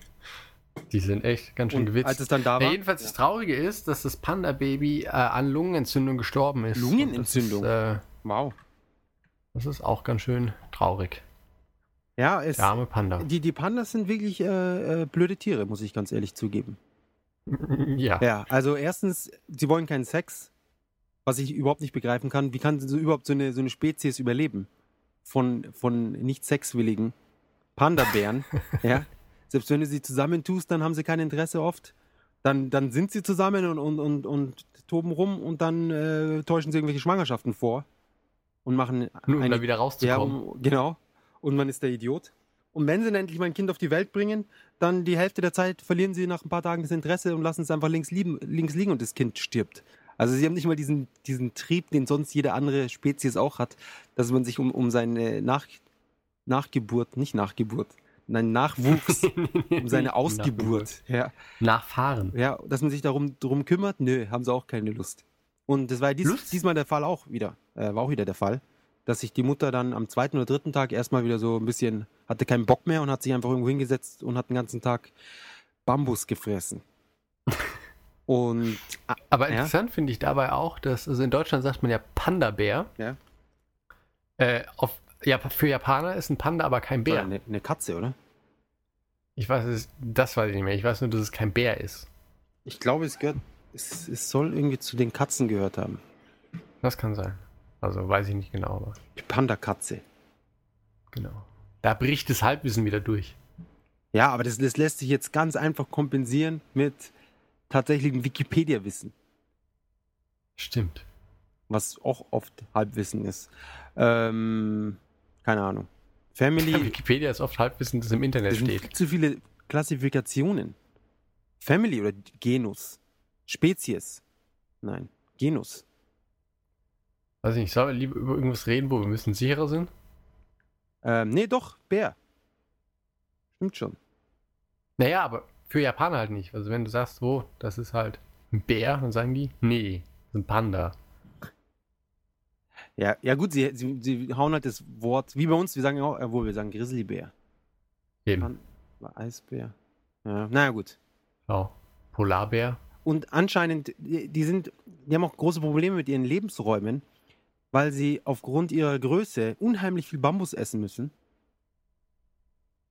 die sind echt ganz schön Und gewitzt. als es dann da Ja, war, jedenfalls das Traurige ist, dass das Panda-Baby äh, an Lungenentzündung gestorben ist. Lungenentzündung? Ist, äh, wow. Das ist auch ganz schön traurig. Ja, es, Der arme Panda. die, die Pandas sind wirklich äh, äh, blöde Tiere, muss ich ganz ehrlich zugeben. [LAUGHS] ja. Ja, also erstens, sie wollen keinen Sex, was ich überhaupt nicht begreifen kann. Wie kann so überhaupt so eine, so eine Spezies überleben? Von, von nicht sexwilligen Panda-Bären, [LAUGHS] ja. Selbst wenn du sie zusammentust, dann haben sie kein Interesse oft. Dann, dann sind sie zusammen und, und, und, und toben rum und dann äh, täuschen sie irgendwelche Schwangerschaften vor und machen Nur um da wieder ja, rauszukommen. um, genau. Und man ist der Idiot. Und wenn sie dann endlich mal ein Kind auf die Welt bringen, dann die Hälfte der Zeit verlieren sie nach ein paar Tagen das Interesse und lassen es einfach links, lieben, links liegen und das Kind stirbt. Also sie haben nicht mal diesen, diesen Trieb, den sonst jede andere Spezies auch hat, dass man sich um, um seine Nach, Nachgeburt, nicht Nachgeburt, nein, Nachwuchs, [LAUGHS] um seine Ausgeburt, ja, Nachfahren. ja, dass man sich darum drum kümmert, nö, haben sie auch keine Lust. Und das war dies, Lust? diesmal der Fall auch wieder, äh, war auch wieder der Fall, dass sich die Mutter dann am zweiten oder dritten Tag erstmal wieder so ein bisschen, hatte keinen Bock mehr und hat sich einfach irgendwo hingesetzt und hat den ganzen Tag Bambus gefressen. [LAUGHS] Und Aber Ja. interessant finde ich dabei auch, dass, also in Deutschland sagt man ja Panda-Bär. Ja. Äh, auf, ja, für Japaner ist ein Panda aber kein Bär. eine, eine Katze, oder? Ich weiß es, das weiß ich nicht mehr. Ich weiß nur, dass es kein Bär ist. Ich glaube, es gehört, es, es soll irgendwie zu den Katzen gehört haben. Das kann sein. Also weiß ich nicht genau, aber Die Panda-Katze. genau. Da bricht das Halbwissen wieder durch. Ja, aber das, das lässt sich jetzt ganz einfach kompensieren mit tatsächlichem Wikipedia-Wissen. Stimmt. was auch oft Halbwissen ist. Ähm, keine Ahnung. Family, Wikipedia ist oft Halbwissen, das im Internet es sind steht. viel zu viele Klassifikationen. Family oder Genus. Spezies. Nein, Genus. Weiß ich nicht, sollen wir lieber über irgendwas reden, wo wir ein bisschen sicherer sind? Ähm, nee, doch, Bär. Stimmt schon. Naja, aber für Japaner halt nicht. Also wenn du sagst, wo, das ist halt. Ein Bär, dann sagen die? Nee, ein Panda. Ja, ja gut, sie, sie, sie hauen halt das Wort, wie bei uns, wir sagen auch, äh, wo wir sagen Grizzlybär. Eben. Pan- Eisbär. Ja, naja, gut. Ja. Polarbär. Und anscheinend, die sind, die haben auch große Probleme mit ihren Lebensräumen, weil sie aufgrund ihrer Größe unheimlich viel Bambus essen müssen.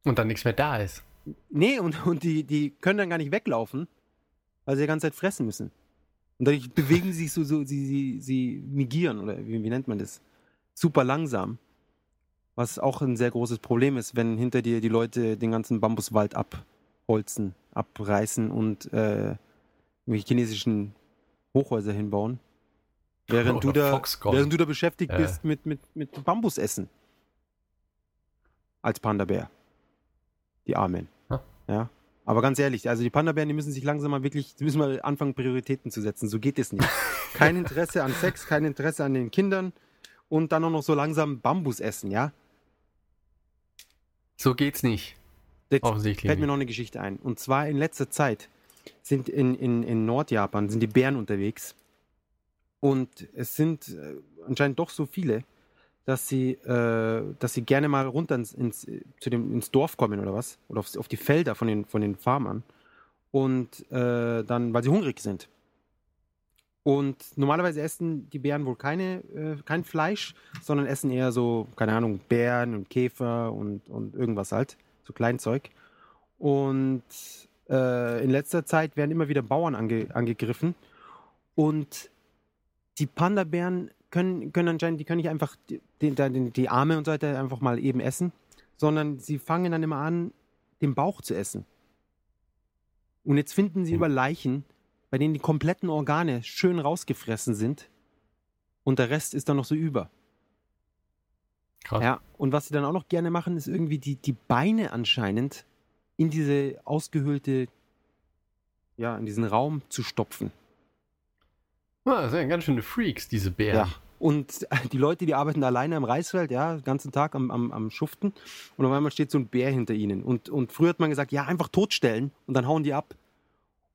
Und dann nichts mehr da ist. Nee, und, [LAUGHS] und die, die können dann gar nicht weglaufen, weil sie die ganze Zeit fressen müssen. Und dadurch bewegen sie sich so, so sie, sie, sie migieren, oder wie, wie nennt man das? Super langsam. Was auch ein sehr großes Problem ist, wenn hinter dir die Leute den ganzen Bambuswald abholzen, abreißen und äh, irgendwelche chinesischen Hochhäuser hinbauen. Während, du da, Foxconn. während du da beschäftigt Äh. bist mit, mit, mit Bambusessen. Als Panda-Bär. Die Armen. Ja. Ja. Aber ganz ehrlich, also die Panda-Bären, die müssen sich langsam mal wirklich, die müssen mal anfangen, Prioritäten zu setzen. So geht es nicht. [LAUGHS] Kein Interesse an Sex, kein Interesse an den Kindern und dann auch noch so langsam Bambus essen, ja? So geht's nicht. Jetzt Offensichtlich. fällt mir noch eine Geschichte ein. Und zwar in letzter Zeit sind in, in, in Nordjapan sind die Bären unterwegs. Und es sind äh, anscheinend doch so viele, dass sie, äh, dass sie gerne mal runter ins, ins, zu dem, ins Dorf kommen oder was. Oder auf, auf die Felder von den, von den Farmern. Und äh, dann, weil sie hungrig sind. Und normalerweise essen die Bären wohl keine, äh, kein Fleisch, sondern essen eher so, keine Ahnung, Bären und Käfer und, und irgendwas halt. So Kleinzeug. Und äh, in letzter Zeit werden immer wieder Bauern ange, angegriffen. Und die Panda-Bären können, können anscheinend, die können nicht einfach die, die, die, Arme und so weiter einfach mal eben essen, sondern sie fangen dann immer an, den Bauch zu essen. Und jetzt finden sie Hm. über Leichen, bei denen die kompletten Organe schön rausgefressen sind. Und der Rest ist dann noch so über. Krass. Ja, und was sie dann auch noch gerne machen, ist irgendwie die, die Beine anscheinend in diese ausgehöhlte, ja, in diesen Raum zu stopfen. Ah, das sind ja ganz schöne Freaks, diese Bären. Ja. Und die Leute, die arbeiten alleine am Reisfeld, ja, den ganzen Tag am, am, am Schuften. Und auf einmal steht so ein Bär hinter ihnen. Und, und früher hat man gesagt, ja, einfach totstellen und dann hauen die ab.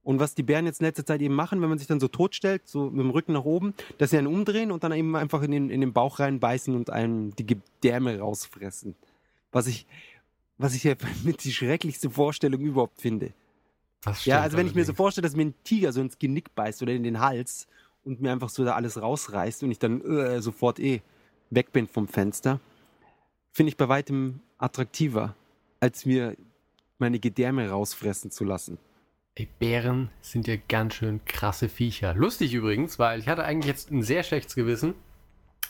Und was die Bären jetzt in letzter Zeit eben machen, wenn man sich dann so totstellt, so mit dem Rücken nach oben, dass sie einen umdrehen und dann eben einfach in den, in den Bauch reinbeißen und einem die Gedärme rausfressen. Was ich, was ich ja [LAUGHS] mit die schrecklichste Vorstellung überhaupt finde. Ja, also wenn ich mir so vorstelle, dass mir ein Tiger so ins Genick beißt oder in den Hals und mir einfach so da alles rausreißt und ich dann äh, sofort eh weg bin vom Fenster, finde ich bei weitem attraktiver, als mir meine Gedärme rausfressen zu lassen. Ey, Bären sind ja ganz schön krasse Viecher. Lustig übrigens, weil ich hatte eigentlich jetzt ein sehr schlechtes Gewissen,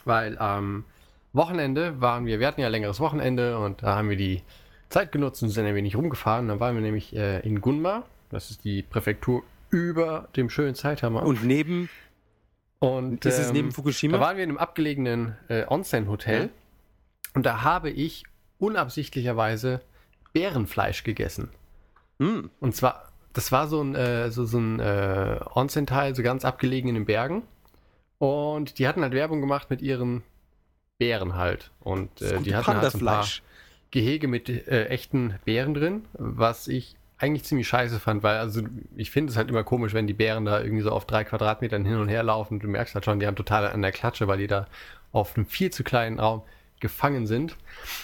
weil am Wochenende waren wir, wir hatten ja ein längeres Wochenende und da haben wir die Zeit genutzt und sind ein wenig rumgefahren. Dann waren wir nämlich äh, in Gunma, das ist die Präfektur über dem schönen Saitama. Und neben, und ist es ähm, neben Da Fukushima? waren wir in einem abgelegenen äh, Onsen-Hotel Ja. und da habe ich unabsichtlicherweise Bärenfleisch gegessen. Hm, Und zwar, das war so ein, äh, so, so ein äh, Onsen-Teil, so ganz abgelegen in den Bergen. Und die hatten halt Werbung gemacht mit ihren Bären halt. Und äh, die hatten halt so ein paar. Gehege mit äh, echten Bären drin, was ich eigentlich ziemlich scheiße fand, weil also ich finde es halt immer komisch, wenn die Bären da irgendwie so auf drei Quadratmetern hin und her laufen. Du merkst halt schon, die haben total an der Klatsche, weil die da auf einem viel zu kleinen Raum gefangen sind.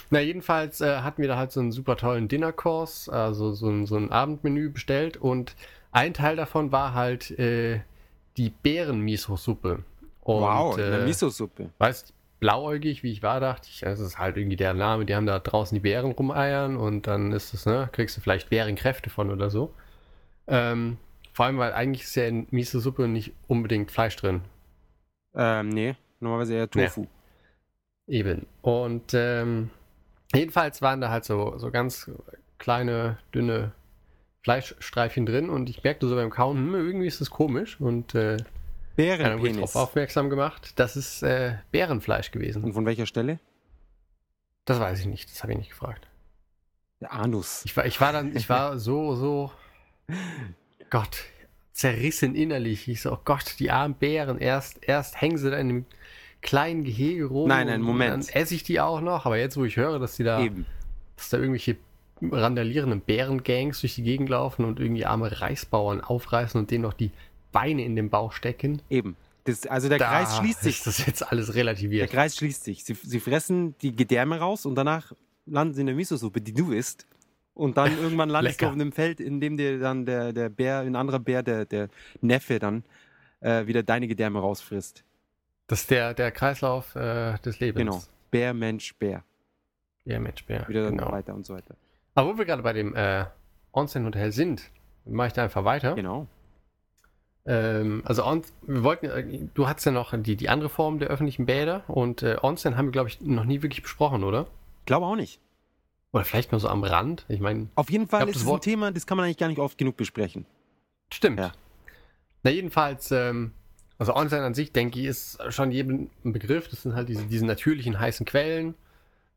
Na, jedenfalls äh, hatten wir da halt so einen super tollen Dinner-Course, also so ein, so ein Abendmenü bestellt und ein Teil davon war halt äh, die Bären-Miso-Suppe. Wow, äh, Miso-Suppe. weißt blauäugig, wie ich war, dachte ich, das ist halt irgendwie der Name, die haben da draußen die Bären rumeiern und dann ist es, ne, kriegst du vielleicht Bärenkräfte von oder so. Ähm, vor allem, weil eigentlich ist ja in Miso-Suppe nicht unbedingt Fleisch drin. Ähm, nee, normalerweise eher Tofu. Eben. Und ähm, jedenfalls waren da halt so, so ganz kleine, dünne Fleischstreifchen drin und ich merkte so beim Kauen, hm, irgendwie ist das komisch und äh, ja, Bärenpenis. darauf aufmerksam gemacht, das ist äh, Bärenfleisch gewesen. Und von welcher Stelle? Das weiß ich nicht, das habe ich nicht gefragt. Der Anus. Ich war, ich war dann, ich war so, so, [LAUGHS] Gott, zerrissen innerlich. Ich so, oh Gott, die armen Bären, erst, erst hängen sie da in einem kleinen Gehege rum. Nein, nein, und Moment. Dann esse ich die auch noch, aber jetzt, wo ich höre, dass die da, Eben. dass da irgendwelche randalierenden Bärengangs durch die Gegend laufen und irgendwie arme Reisbauern aufreißen und denen noch die Beine in den Bauch stecken. Eben. Das, also der da Kreis schließt sich. Ist das jetzt alles Der relativiert. Kreis schließt sich. Sie, sie fressen die Gedärme raus und danach landen sie in der Miso-Suppe, die du isst. Und dann [LAUGHS] irgendwann landest du auf einem Feld, in dem dir dann der, der Bär, ein anderer Bär, der, der Neffe dann äh, wieder deine Gedärme rausfrisst. Das ist der, der Kreislauf äh, des Lebens. Genau. Bär, Mensch, Bär. Ja, Mensch, Bär. Wieder genau. weiter und so weiter. Aber wo wir gerade bei dem äh, Onsen-Hotel sind, mache ich da einfach weiter. Genau. Ähm, also On wir wollten, äh, du hattest ja noch die, die andere Form der öffentlichen Bäder und äh, Onsen haben wir, glaube ich, noch nie wirklich besprochen, oder? Glaube auch nicht. Oder vielleicht nur so am Rand. Ich meine, Auf jeden Fall glaub, ist das es ein Wort- Thema, das kann man eigentlich gar nicht oft genug besprechen. stimmt. Ja. Na, jedenfalls, ähm, also Onsen an sich, denke ich, ist schon jedem ein Begriff. Das sind halt diese, diese natürlichen heißen Quellen.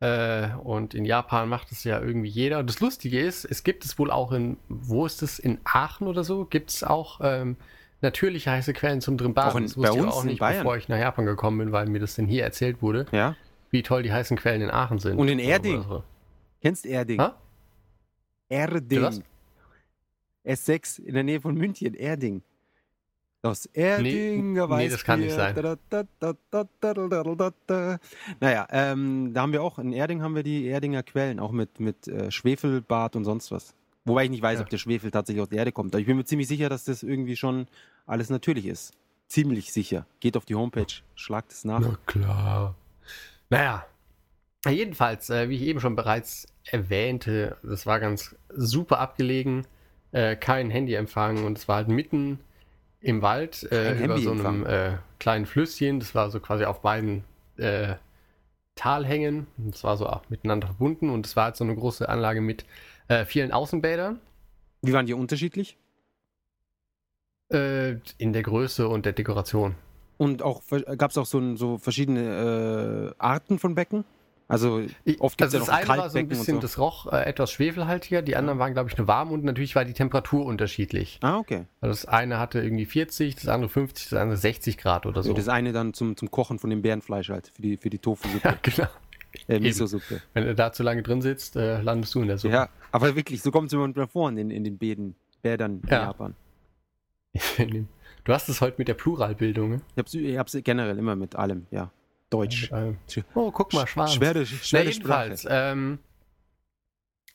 Äh, und in Japan macht es ja irgendwie jeder. Das Lustige ist, es gibt es wohl auch in, wo ist es, in Aachen oder so, gibt es auch ähm, natürliche heiße Quellen zum drin baden. Auch das wusste bei uns ich auch nicht, Bayern. bevor ich nach Japan gekommen bin, weil mir das denn hier erzählt wurde. Ja. Wie toll die heißen Quellen in Aachen sind. Und in Erding. Oder so. Kennst Erding? Ha? Erding. S6 in der Nähe von München, Erding. Das Erdinger nee, nee, das kann nicht sein. Naja, ähm, da haben wir auch, in Erding haben wir die Erdinger Quellen, auch mit, mit äh, Schwefelbad und sonst was. Wobei ich nicht weiß, Ja. ob der Schwefel tatsächlich aus der Erde kommt. Aber ich bin mir ziemlich sicher, dass das irgendwie schon alles natürlich ist. Ziemlich sicher. Geht auf die Homepage, schlagt es nach. Na klar. Naja. Na, Jedenfalls, äh, wie ich eben schon bereits erwähnte, das war ganz super abgelegen. Äh, kein Handyempfang und es war halt mitten im Wald äh, über so einem äh, kleinen Flüsschen. Das war so quasi auf beiden äh, Talhängen. Und es war so auch miteinander verbunden und es war halt so eine große Anlage mit äh, vielen Außenbädern. Wie waren die unterschiedlich? Äh, in der Größe und der Dekoration. Und auch gab es auch so, so verschiedene äh, Arten von Becken? Also Oft gibt's also ja das noch eine war so ein und bisschen, so. das roch äh, etwas schwefelhaltiger, die anderen waren, glaube ich, nur warm und natürlich war die Temperatur unterschiedlich. Ah, okay. Also das eine hatte irgendwie 40, das andere 50, das andere 60 Grad oder So. so. Das eine dann zum, zum Kochen von dem Bärenfleisch halt, für die, für die Tofu-Suppe, [LAUGHS] ja, genau. Äh, Miso-Suppe. Wenn du da zu lange drin sitzt, äh, landest du in der Suppe. Ja, aber wirklich, so kommt es immer vor in, den- in den Bäden, Bädern in Ja. Japan. [LAUGHS] Du hast es heute mit der Pluralbildung. ne? Ich hab's, ich hab's generell immer mit allem, ja. Deutsch. Mit einem- Oh, guck mal, schwarz. Schwere, Na, schwere Sprache. jedenfalls, ähm,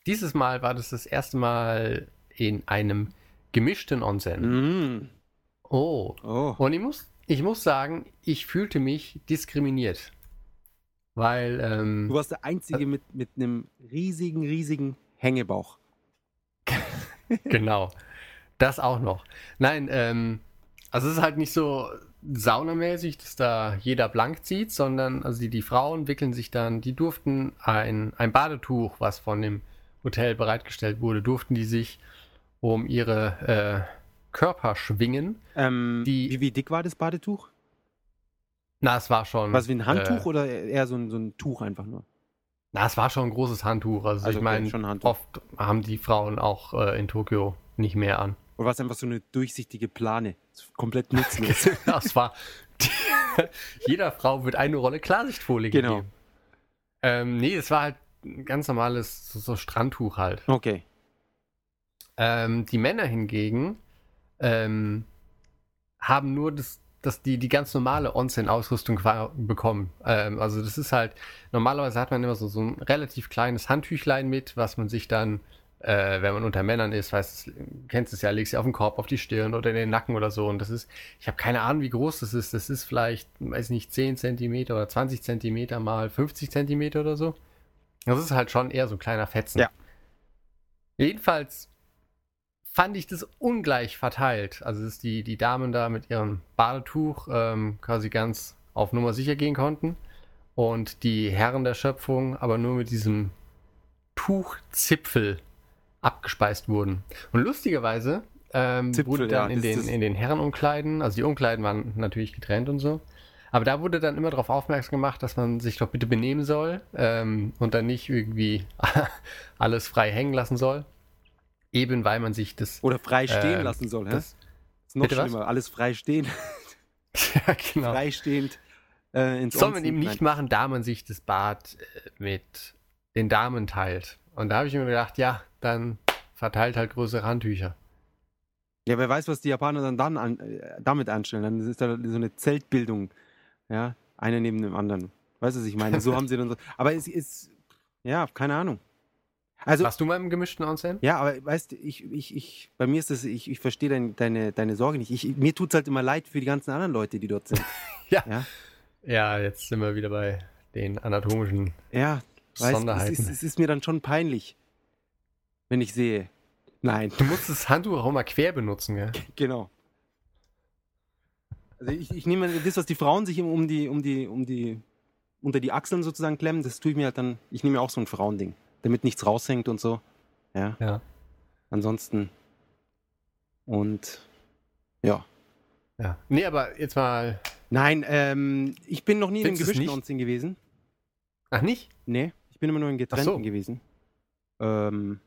dieses Mal war das das erste Mal in einem gemischten Onsen. Mm. Oh. Oh. Und ich muss, ich muss sagen, ich fühlte mich diskriminiert. Weil, ähm, Du warst der Einzige mit, mit einem riesigen, riesigen Hängebauch. [LAUGHS] genau. Das auch noch. Nein, ähm, also es ist halt nicht so saunamäßig, dass da jeder blank zieht, sondern also die, die Frauen wickeln sich dann, die durften ein, ein Badetuch, was von dem Hotel bereitgestellt wurde, durften die sich um ihre äh, Körper schwingen. Ähm, Die- wie, wie dick war das Badetuch? Na, es war schon. Was wie ein Handtuch Äh, oder eher so ein, so ein Tuch einfach nur? na, es war schon ein großes Handtuch. Also, Also ich okay, meine, oft haben die Frauen auch äh, in Tokio nicht mehr an. Oder war es einfach so eine durchsichtige Plane? Komplett nutzlos. [LAUGHS] Das war. [LAUGHS] jeder Frau wird eine Rolle Klarsichtfolie Genau. gegeben. Ähm, nee, es war halt ein ganz normales so, so Strandtuch halt. okay. Ähm, die Männer hingegen ähm, haben nur das, das, die, die ganz normale Onsen-Ausrüstung bekommen. Ähm, also das ist halt, normalerweise hat man immer so, so ein relativ kleines Handtüchlein mit, was man sich dann, äh, wenn man unter Männern ist, weißt, kennst es ja, legst du auf den Korb, auf die Stirn oder in den Nacken oder so. Und das ist, ich habe keine Ahnung, wie groß das ist. Das ist vielleicht, weiß nicht, 10 Zentimeter oder 20 Zentimeter mal 50 Zentimeter oder so. Das ist halt schon eher so ein kleiner Fetzen. Ja. Jedenfalls fand ich das ungleich verteilt. Also, dass die, die Damen da mit ihrem Badetuch ähm, quasi ganz auf Nummer sicher gehen konnten und die Herren der Schöpfung aber nur mit diesem Tuchzipfel abgespeist wurden. Und lustigerweise ähm, Zipfel, wurde dann ja, in, den, in den Herrenumkleiden, also die Umkleiden waren natürlich getrennt und so, aber da wurde dann immer darauf aufmerksam gemacht, dass man sich doch bitte benehmen soll ähm, und dann nicht irgendwie [LAUGHS] alles frei hängen lassen soll. Eben weil man sich das. Oder frei stehen Ähm, lassen soll. hä? Das ist noch bitte was? schlimmer. Alles frei stehen, [LAUGHS] ja, genau. freistehend äh, ins Soll man eben nicht machen, da man sich das Bad äh, mit den Damen teilt. Und da habe ich mir gedacht, ja, dann verteilt halt größere Handtücher. Ja, wer weiß, was die Japaner dann, dann an, äh, damit anstellen. Dann ist da so eine Zeltbildung. Ja, einer neben dem anderen. Weißt du, was ich meine? So [LAUGHS] haben sie dann so. Aber es ist, ja, keine Ahnung. Also, Warst du mal im gemischten Onsen? ja, aber weißt du, ich, ich, ich, bei mir ist das, ich, ich verstehe dein, deine, deine Sorge nicht. Ich, mir tut es halt immer leid für die ganzen anderen Leute, die dort sind. [LAUGHS] Ja. Ja, Ja, jetzt sind wir wieder bei den anatomischen ja weißt, es, Sonderheiten. ist, es ist mir dann schon peinlich, wenn ich sehe. Nein, Du musst das Handtuch auch mal quer benutzen, ja? [LAUGHS] genau. Also ich, ich nehme das, was die Frauen sich um die, um die, um die, unter die Achseln sozusagen klemmen, das tue ich mir halt dann, ich nehme mir auch so ein Frauending, damit nichts raushängt und so. Ja, Ja. ansonsten. Und ja. ja. Nee, aber jetzt mal. Nein, ähm, ich bin noch nie Findest in du's gemischten? Onsen gewesen. Ach, nicht? Nee, ich bin immer nur in getrennten so. gewesen. Ähm,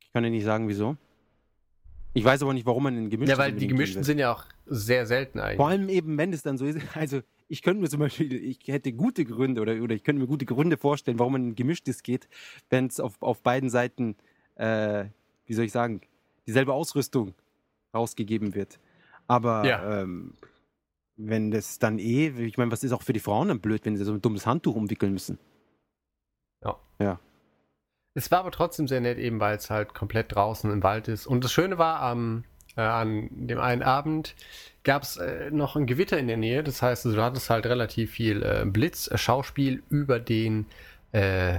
ich kann dir nicht sagen, wieso. Ich weiß aber nicht, warum man in gemischten Ja, weil die gemischten sind ja auch sehr selten eigentlich. Vor allem eben, wenn es dann so ist. [LAUGHS] Also, ich könnte mir zum Beispiel, ich hätte gute Gründe oder, oder ich könnte mir gute Gründe vorstellen, warum man in gemischtes geht, wenn es auf, auf beiden Seiten, äh, wie soll ich sagen, dieselbe Ausrüstung rausgegeben wird. Aber Ja. ähm, wenn das dann eh, ich meine, was ist auch für die Frauen dann blöd, wenn sie so ein dummes Handtuch umwickeln müssen? Es war aber trotzdem sehr nett, eben weil es halt komplett draußen im Wald ist. Und das Schöne war, am, äh, an dem einen Abend gab es äh, noch ein Gewitter in der Nähe. Das heißt, du hattest halt relativ viel äh, Blitz, äh, Schauspiel über den, äh,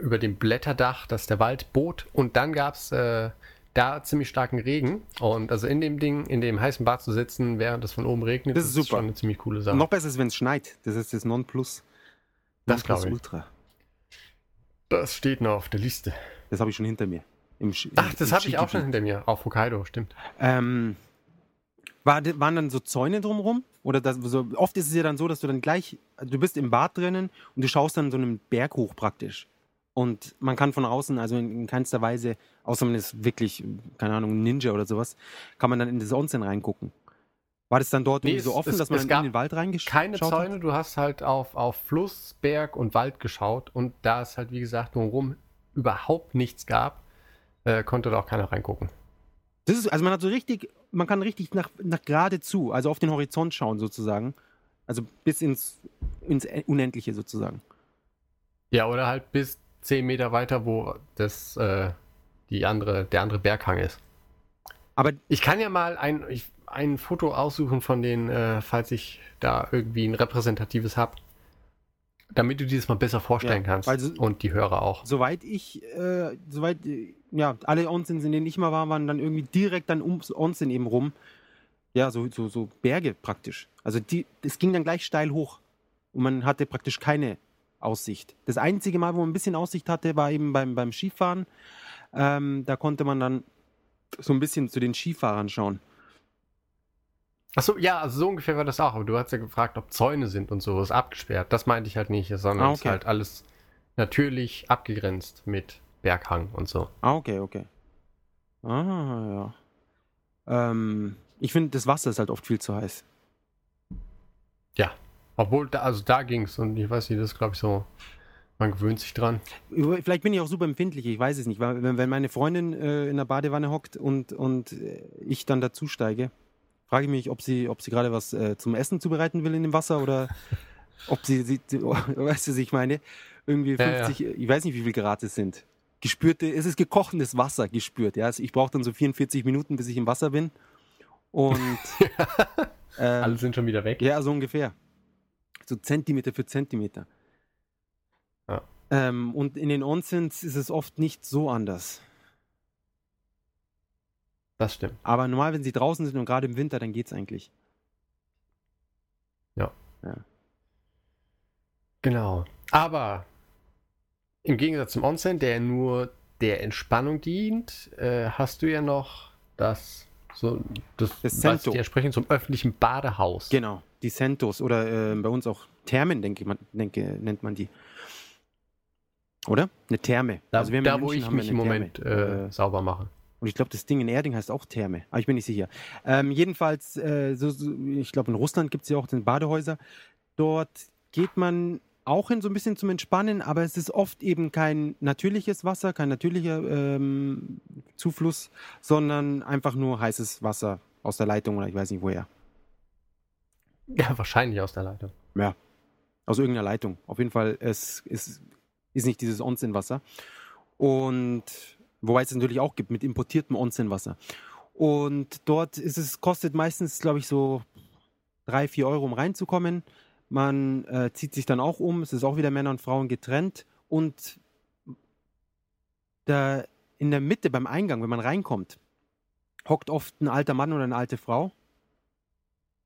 über dem Blätterdach, das der Wald bot. Und dann gab es äh, da ziemlich starken Regen. Und also in dem Ding, in dem heißen Bad zu sitzen, während es von oben regnet, Das ist super. schon eine ziemlich coole Sache. Noch besser ist, wenn es schneit. Das ist das Nonplus. Das glaub ich. Ultra. Das steht noch auf der Liste. Das habe ich schon hinter mir. Im Ach, das habe ich auch schon hinter mir. Auf Hokkaido, stimmt. Ähm, war, waren dann so Zäune drumherum? Oder das, so, oft ist es ja dann so, dass du dann gleich, du bist im Bad drinnen und du schaust dann so einen Berg hoch praktisch. Und man kann von außen, also in, in keinster Weise, außer man ist wirklich, keine Ahnung, ein Ninja oder sowas, kann man dann in das Onsen reingucken. War das dann dort Nee, irgendwie so offen, es- dass man es in den Wald reingeschaut Keine hat? Zäune, du hast halt auf, auf Fluss, Berg und Wald geschaut und da es halt, wie gesagt, drumherum überhaupt nichts gab, äh, konnte da auch keiner reingucken. Das ist, also man hat so richtig, man kann richtig nach, nach geradezu, also auf den Horizont schauen sozusagen. Also bis ins, ins Unendliche sozusagen. Ja, oder halt bis 10 Meter weiter, wo das, äh, die andere, der andere Berghang ist. Aber Ich kann ja mal ein, ich, ein Foto aussuchen von denen, äh, falls ich da irgendwie ein repräsentatives habe. Damit du dir das mal besser vorstellen Ja, kannst. also- und die Hörer auch. soweit ich, äh, soweit, äh, ja, alle Onsens, in denen ich mal war, waren dann irgendwie direkt dann ums Onsen eben rum. Ja, so, so, so Berge praktisch. Also die, es ging dann gleich steil hoch. Und man hatte praktisch keine Aussicht. Das einzige Mal, wo man ein bisschen Aussicht hatte, war eben beim, beim Skifahren. Ähm, da konnte man dann so ein bisschen zu den Skifahrern schauen. Achso, ja, also so ungefähr war das auch. Aber du hast ja gefragt, ob Zäune sind und so, ist abgesperrt. Das meinte ich halt nicht, sondern Ah, es ist okay. halt alles natürlich abgegrenzt mit Berghang und so. Ah, okay, okay. Ah, ja. Ähm, ich finde, das Wasser ist halt oft viel zu heiß. Ja. Obwohl, da, also da ging es und ich weiß nicht, das ist glaube ich so, man gewöhnt sich dran. Vielleicht bin ich auch super empfindlich, ich weiß es nicht. Weil, wenn, meine Freundin äh, in der Badewanne hockt und, und äh, ich dann dazu steige, frage ich mich, ob sie, ob sie gerade was äh, zum Essen zubereiten will in dem Wasser oder [LAUGHS] ob sie, sie [LAUGHS] weißt du, was ich meine? Irgendwie Ja, ja. 50, ich weiß nicht, wie viel Grad es sind. Gespürte, es ist gekochtes Wasser gespürt. Ja? Also ich brauche dann so 44 Minuten, bis ich im Wasser bin. Und [LAUGHS] ähm, Alle sind schon wieder weg. ja, so ungefähr. So Zentimeter für Zentimeter. Ja. Ähm, und in den Onsens ist es oft nicht so anders. Das stimmt. Aber normal, wenn sie draußen sind und gerade im Winter, dann geht's eigentlich. Genau. Aber im Gegensatz zum Onsen, der nur der Entspannung dient, äh, hast du ja noch das, so, das, Das was die entsprechend zum öffentlichen Badehaus. Genau. Die Centos oder äh, bei uns auch Thermen, denke man, denke, nennt man die. Oder? Eine Therme. Da, Also wir haben da wo ich mich im Moment äh, sauber mache. Und ich glaube, das Ding in Erding heißt auch Therme. Aber ich bin nicht sicher. Ähm, jedenfalls, äh, so, so, ich glaube, in Russland gibt es ja auch den Badehäuser. Dort geht man auch hin, so ein bisschen zum Entspannen, aber es ist oft eben kein natürliches Wasser, kein natürlicher ähm, Zufluss, sondern einfach nur heißes Wasser aus der Leitung oder ich weiß nicht woher. Ja, wahrscheinlich aus der Leitung. Ja, aus irgendeiner Leitung. Auf jeden Fall, es, es ist nicht dieses Onsen-Wasser. Und wobei es natürlich auch gibt mit importiertem Onsen-Wasser. Und dort ist es, kostet meistens, glaube ich, so drei, vier Euro, um reinzukommen. Man äh, zieht sich dann auch um. Es ist auch wieder Männer und Frauen getrennt. Und da in der Mitte beim Eingang, wenn man reinkommt, hockt oft ein alter Mann oder eine alte Frau,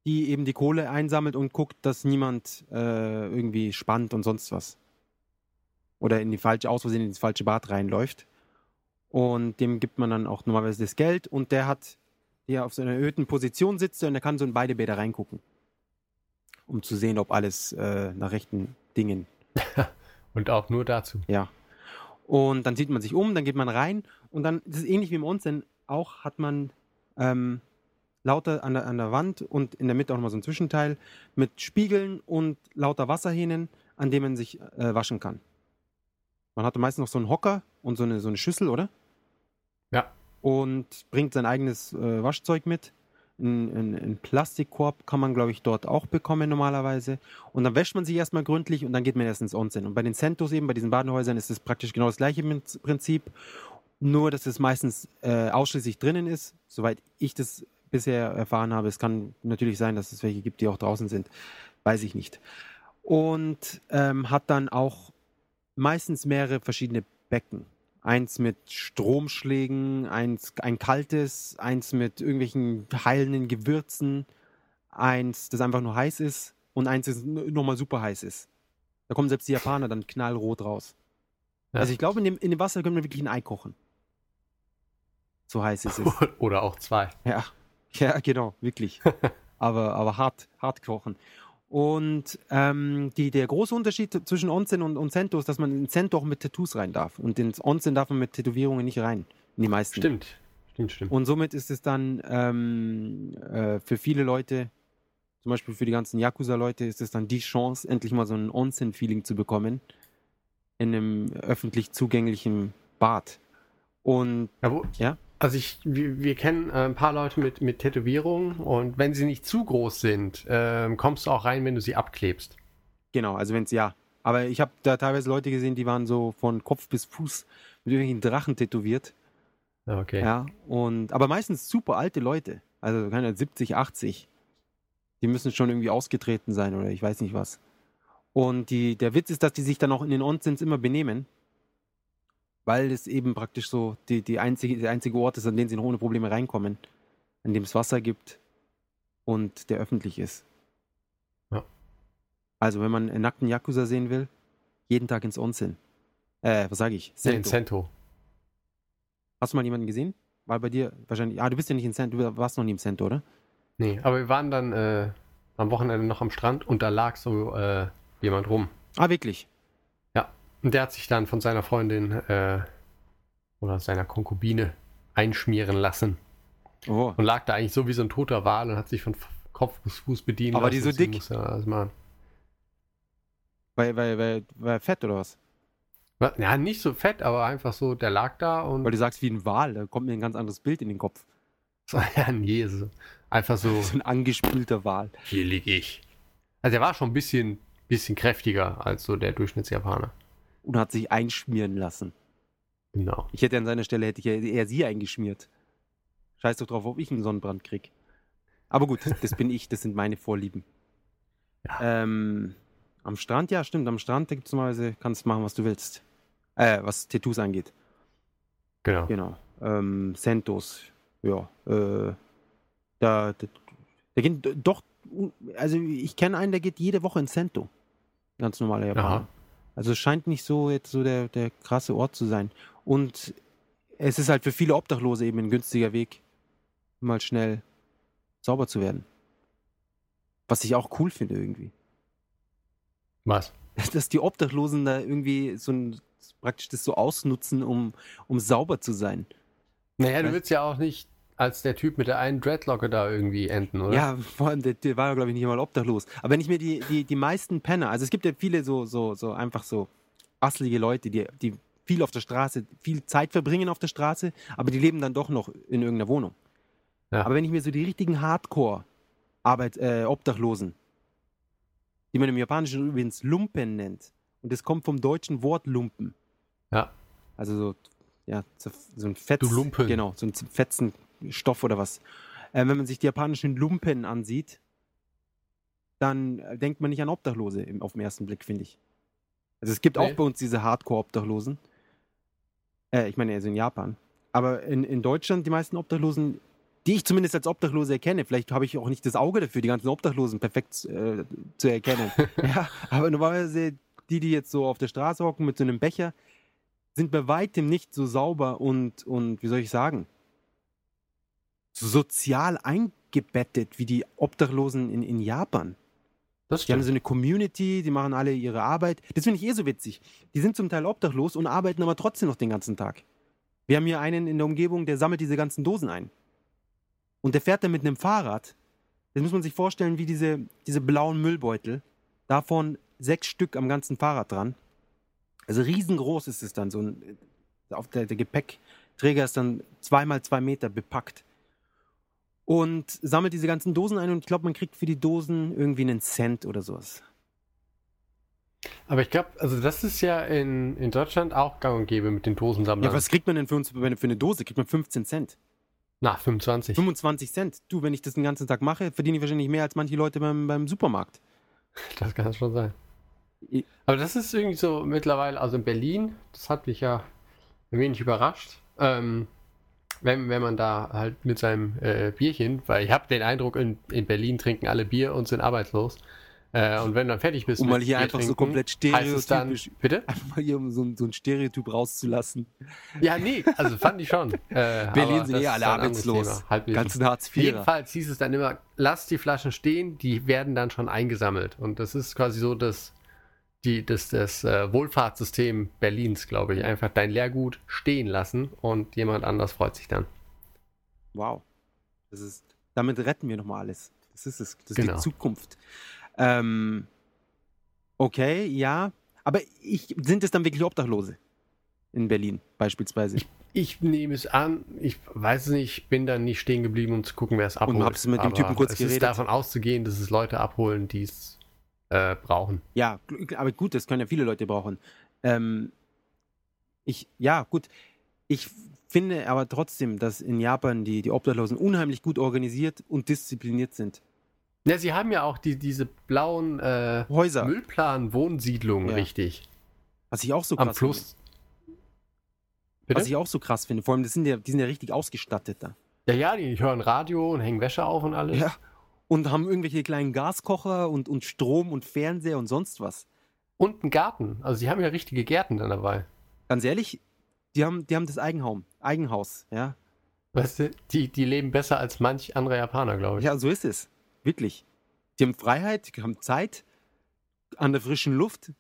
die eben die Kohle einsammelt und guckt, dass niemand äh, irgendwie spannt und sonst was. Oder in die falsche, aus Versehen ins falsche Bad reinläuft. Und dem gibt man dann auch normalerweise das Geld und der hat, der auf so einer erhöhten Position sitzt und der kann so in beide Bäder reingucken. Um zu sehen, ob alles äh, nach rechten Dingen. [LAUGHS] Und auch nur dazu. Ja. Und dann sieht man sich um, dann geht man rein und dann, das ist ähnlich wie im Onsen, auch hat man ähm, lauter an der, an der Wand und in der Mitte auch nochmal so ein Zwischenteil mit Spiegeln und lauter Wasserhähnen, an denen man sich äh, waschen kann. Man hatte meistens noch so einen Hocker und so eine, so eine Schüssel, oder? Ja. Und bringt sein eigenes äh, Waschzeug mit. Ein Plastikkorb kann man, glaube ich, dort auch bekommen normalerweise. Und dann wäscht man sich erstmal gründlich und dann geht man erst ins Onsen. Und bei den Centos eben, bei diesen Badehäusern, ist es praktisch genau das gleiche Prinzip. Nur, dass es meistens äh, ausschließlich drinnen ist, soweit ich das bisher erfahren habe. Es kann natürlich sein, dass es welche gibt, die auch draußen sind. Weiß ich nicht. Und ähm, hat dann auch meistens mehrere verschiedene Becken. Eins mit Stromschlägen, eins ein kaltes, eins mit irgendwelchen heilenden Gewürzen, eins, das einfach nur heiß ist und eins, das nochmal super heiß ist. Da kommen selbst die Japaner dann knallrot raus. Ja. Also ich glaube, in dem, in dem Wasser können wir wirklich ein Ei kochen. So heiß ist es. [LAUGHS] Oder auch zwei. Ja, ja, genau, wirklich. [LAUGHS] aber, aber hart, hart kochen. Und ähm, die, der große Unterschied zwischen Onsen und, und Sento ist, dass man in Sento auch mit Tattoos rein darf. Und ins Onsen darf man mit Tätowierungen nicht rein. In die meisten. Stimmt. Stimmt, stimmt. Und somit ist es dann ähm, äh, für viele Leute, zum Beispiel für die ganzen Yakuza-Leute, ist es dann die Chance, endlich mal so ein Onsen-Feeling zu bekommen. In einem öffentlich zugänglichen Bad. Und Ja, wo, ja, Also ich, wir, wir kennen äh, ein paar Leute mit, mit Tätowierungen und wenn sie nicht zu groß sind, ähm, kommst du auch rein, wenn du sie abklebst. Genau, also wenn es ja. Aber ich habe da teilweise Leute gesehen, die waren so von Kopf bis Fuß mit irgendwelchen Drachen tätowiert. Ja, Okay. Ja, und aber meistens super alte Leute. Also keine Ahnung, 70, 80. Die müssen schon irgendwie ausgetreten sein oder ich weiß nicht was. Und die, der Witz ist, dass die sich dann auch in den Onsens immer benehmen. Weil es eben praktisch so die, die einzige, der einzige Ort ist, an den sie noch ohne Probleme reinkommen. An dem es Wasser gibt und der öffentlich ist. Ja. Also, wenn man einen nackten Yakuza sehen will, jeden Tag ins Onsen. Äh, was sage ich? Nee, in Sento. Cento. Hast du mal jemanden gesehen? War bei dir wahrscheinlich. Ah, du bist ja nicht in Cento, du warst noch nie im Cento, oder? Nee, aber wir waren dann äh, am Wochenende noch am Strand und da lag so äh, jemand rum. Ah, wirklich? Und der hat sich dann von seiner Freundin äh, oder seiner Konkubine einschmieren lassen. Oh. Und lag da eigentlich so wie so ein toter Wal und hat sich von Kopf bis Fuß bedienen Aber die so dick? muss er das machen. Weil, weil, weil, weil fett oder was? Ja, nicht so fett, aber einfach so, der lag da und Weil du sagst wie ein Wal, da kommt mir ein ganz anderes Bild in den Kopf. [LAUGHS] ja, nee, so, einfach so, So ein angespülter Wal. hier lieg ich. Also er war schon ein bisschen, bisschen kräftiger als so der Durchschnittsjapaner. Und hat sich einschmieren lassen. Genau. Ich hätte an seiner Stelle hätte ich ja eher sie eingeschmiert. Scheiß doch drauf, ob ich einen Sonnenbrand krieg. Aber gut, das bin ich, das sind meine Vorlieben. Ja. Ähm, am Strand, ja, stimmt. Am Strand, da gibt's normalerweise, kannst du machen, was du willst. Äh, was Tattoos angeht. Genau. Genau. Ähm, Sentos, ja. Äh, da, da, da gehen doch, also ich kenne einen, der geht jede Woche in Sento. Ganz normaler Japaner. Also es scheint nicht so jetzt so der, der krasse Ort zu sein. Und es ist halt für viele Obdachlose eben ein günstiger Weg, mal schnell sauber zu werden. Was ich auch cool finde irgendwie. Was? [LAUGHS] Dass die Obdachlosen da irgendwie so ein, praktisch das so ausnutzen, um, um sauber zu sein. Naja, du willst ja auch nicht als der Typ mit der einen Dreadlocke da irgendwie enden, oder? Ja, vor allem, der, der war ja, glaube ich, nicht mal obdachlos. Aber wenn ich mir die, die, die meisten Penner, also es gibt ja viele so, so, so einfach so asselige Leute, die, die viel auf der Straße, viel Zeit verbringen auf der Straße, aber die leben dann doch noch in irgendeiner Wohnung. Ja. Aber wenn ich mir so die richtigen Hardcore-Arbeit, äh, Obdachlosen, die man im Japanischen übrigens Lumpen nennt, und das kommt vom deutschen Wort Lumpen. Ja. Also so, ja, so so ein Fetz, Du Lumpen. Genau, so ein Fetzenstoff oder was. Äh, wenn man sich die japanischen Lumpen ansieht, dann äh, denkt man nicht an Obdachlose im, auf den ersten Blick, finde ich. Also es gibt Nee. auch bei uns diese Hardcore-Obdachlosen. Äh, ich meine, also in Japan. Aber in, in Deutschland, die meisten Obdachlosen, die ich zumindest als Obdachlose erkenne, vielleicht habe ich auch nicht das Auge dafür, die ganzen Obdachlosen perfekt äh, zu erkennen. [LAUGHS] ja, aber normalerweise die, die jetzt so auf der Straße hocken mit so einem Becher, sind bei weitem nicht so sauber und, und wie soll ich sagen, sozial eingebettet wie die Obdachlosen in, in Japan. Das Die haben so eine Community, die machen alle ihre Arbeit. Das finde ich eh so witzig. Die sind zum Teil obdachlos und arbeiten aber trotzdem noch den ganzen Tag. Wir haben hier einen in der Umgebung, der sammelt diese ganzen Dosen ein. Und der fährt dann mit einem Fahrrad. Das muss man sich vorstellen, wie diese, diese blauen Müllbeutel. Davon sechs Stück am ganzen Fahrrad dran. Also riesengroß ist es dann. So ein, auf der, der Gepäckträger ist dann zweimal zwei Meter bepackt. Und sammelt diese ganzen Dosen ein und ich glaube, man kriegt für die Dosen irgendwie einen Cent oder sowas. Aber ich glaube, also das ist ja in, in Deutschland auch gang und gäbe mit den Dosensammlern. Ja, was kriegt man denn für uns für eine, Dose? Kriegt man 15 Cent? Na, 25. 25 Cent. Du, wenn ich das den ganzen Tag mache, verdiene ich wahrscheinlich mehr als manche Leute beim, beim Supermarkt. [LAUGHS] Das kann schon sein. Aber das ist irgendwie so mittlerweile, also in Berlin, das hat mich ja ein wenig überrascht. Ähm, wenn, wenn man da halt mit seinem äh, Bierchen, weil ich habe den Eindruck, in, in Berlin trinken alle Bier und sind arbeitslos. Äh, und wenn du dann fertig bist, Um mal hier Bier einfach so trinken, komplett heißt es dann, stereotypisch. bitte? [LAUGHS] Einfach mal hier, um so, ein- so ein Stereotyp rauszulassen. Ja, nee, also fand ich schon. [LAUGHS] Äh, Berlin sind eh alle arbeitslos. Halbwissen. Ganzen Hartz IV. Jedenfalls hieß es dann immer, lass die Flaschen stehen, die werden dann schon eingesammelt. Und das ist quasi so das, die, das, das äh, Wohlfahrtssystem Berlins, glaube ich. Einfach dein Leergut stehen lassen und jemand anders freut sich dann. Wow. Das ist, damit retten wir nochmal alles. Das ist es. Das ist Genau. die Zukunft. Ähm, okay, ja. Aber ich, sind es dann wirklich Obdachlose? In Berlin beispielsweise. Ich nehme es an, ich weiß es nicht, ich bin dann nicht stehen geblieben, um zu gucken, wer es abholt. hab's mit dem Typen kurz es geredet? ist davon auszugehen, dass es Leute abholen, die es äh, brauchen. Ja, aber gut, das können ja viele Leute brauchen. Ähm, ich, ja, gut. Ich finde aber trotzdem, dass in Japan die, die Obdachlosen unheimlich gut organisiert und diszipliniert sind. Ja, sie haben ja auch die, diese blauen äh, Häuser, Müllplan-Wohnsiedlungen, Ja. richtig. was ich auch so Am krass Fluss. finde. Bitte? Was ich auch so krass finde. Vor allem, das sind ja, die sind ja richtig ausgestattet da. Ja, ja, die hören Radio und hängen Wäsche auf und alles. Ja. Und haben irgendwelche kleinen Gaskocher und, und Strom und Fernseher und sonst was. Und einen Garten. Also sie haben ja richtige Gärten dann dabei. Ganz ehrlich, die haben, die haben das Eigenhaum, Eigenhaus, ja. Weißt du, die, die leben besser als manch anderer Japaner, glaube ich. Ja, so ist es. Wirklich. Die haben Freiheit, die haben Zeit an der frischen Luft,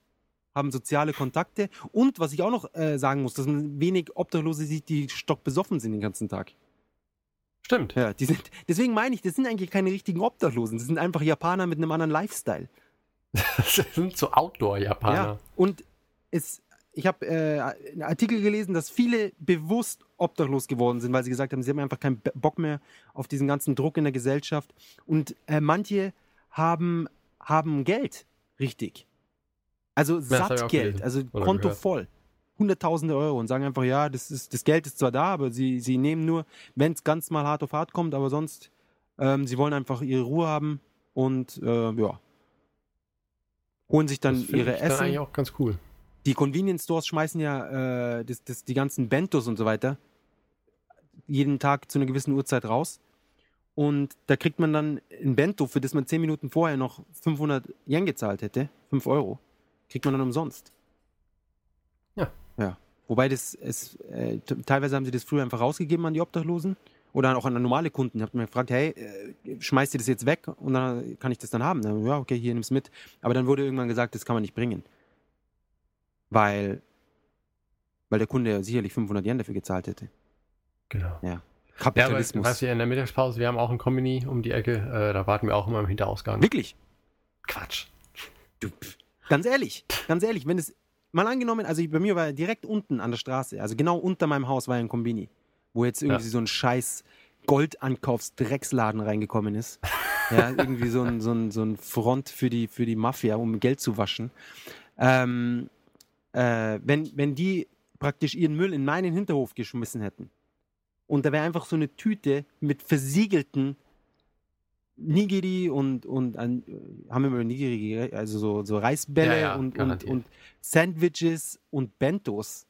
haben soziale Kontakte und was ich auch noch äh, sagen muss, dass man wenig Obdachlose sieht, die stockbesoffen sind den ganzen Tag. Stimmt. Ja, die sind, deswegen meine ich, das sind eigentlich keine richtigen Obdachlosen, das sind einfach Japaner mit einem anderen Lifestyle. [LAUGHS] Das sind so Outdoor-Japaner. Ja, und es, ich habe äh, einen Artikel gelesen, dass viele bewusst obdachlos geworden sind, weil sie gesagt haben, sie haben einfach keinen Bock mehr auf diesen ganzen Druck in der Gesellschaft. Und äh, manche haben, haben Geld, richtig. Also Sattgeld, gelesen also Konto gehört. voll. Hunderttausende Euro und sagen einfach, ja, das, ist, das Geld ist zwar da, aber sie, sie nehmen nur, wenn es ganz mal hart auf hart kommt, aber sonst, ähm, sie wollen einfach ihre Ruhe haben und äh, ja. Holen sich dann das finde ihre ich Essen eigentlich auch ganz cool. die Convenience Stores schmeißen ja äh, das, das, die ganzen Bentos und so weiter jeden Tag zu einer gewissen Uhrzeit raus. Und da kriegt man dann ein Bento, für das man 10 Minuten vorher noch 500 Yen gezahlt hätte, 5 Euro, kriegt man dann umsonst. Ja. Ja. Wobei das, es, äh, teilweise haben sie das früher einfach rausgegeben an die Obdachlosen oder auch an normale Kunden. Habt mir gefragt, hey, äh, schmeißt ihr das jetzt weg und dann kann ich das dann haben? Dann, ja, okay, hier nimm's mit. Aber dann wurde irgendwann gesagt, das kann man nicht bringen. Weil, weil der Kunde ja sicherlich 500 Yen dafür gezahlt hätte. Genau. Ja, aber Kapitalismus. was hier in der Mittagspause, wir haben auch ein Kombini um die Ecke, äh, da warten wir auch immer im Hinterausgang. Wirklich? Quatsch. Du, ganz ehrlich, ganz ehrlich, wenn es mal angenommen, also bei mir war direkt unten an der Straße, also genau unter meinem Haus war ein Kombini, wo jetzt irgendwie Ja. so ein scheiß Goldankaufsdrecksladen reingekommen ist. [LAUGHS] Ja, irgendwie so ein, so ein, so ein Front für die, für die Mafia, um Geld zu waschen. Ähm, äh, wenn, wenn die praktisch ihren Müll in meinen Hinterhof geschmissen hätten und da wäre einfach so eine Tüte mit versiegelten Nigiri und, und an, haben wir mal Nigiri, also so, so Reisbälle Ja, ja, und, und, und Sandwiches und Bentos.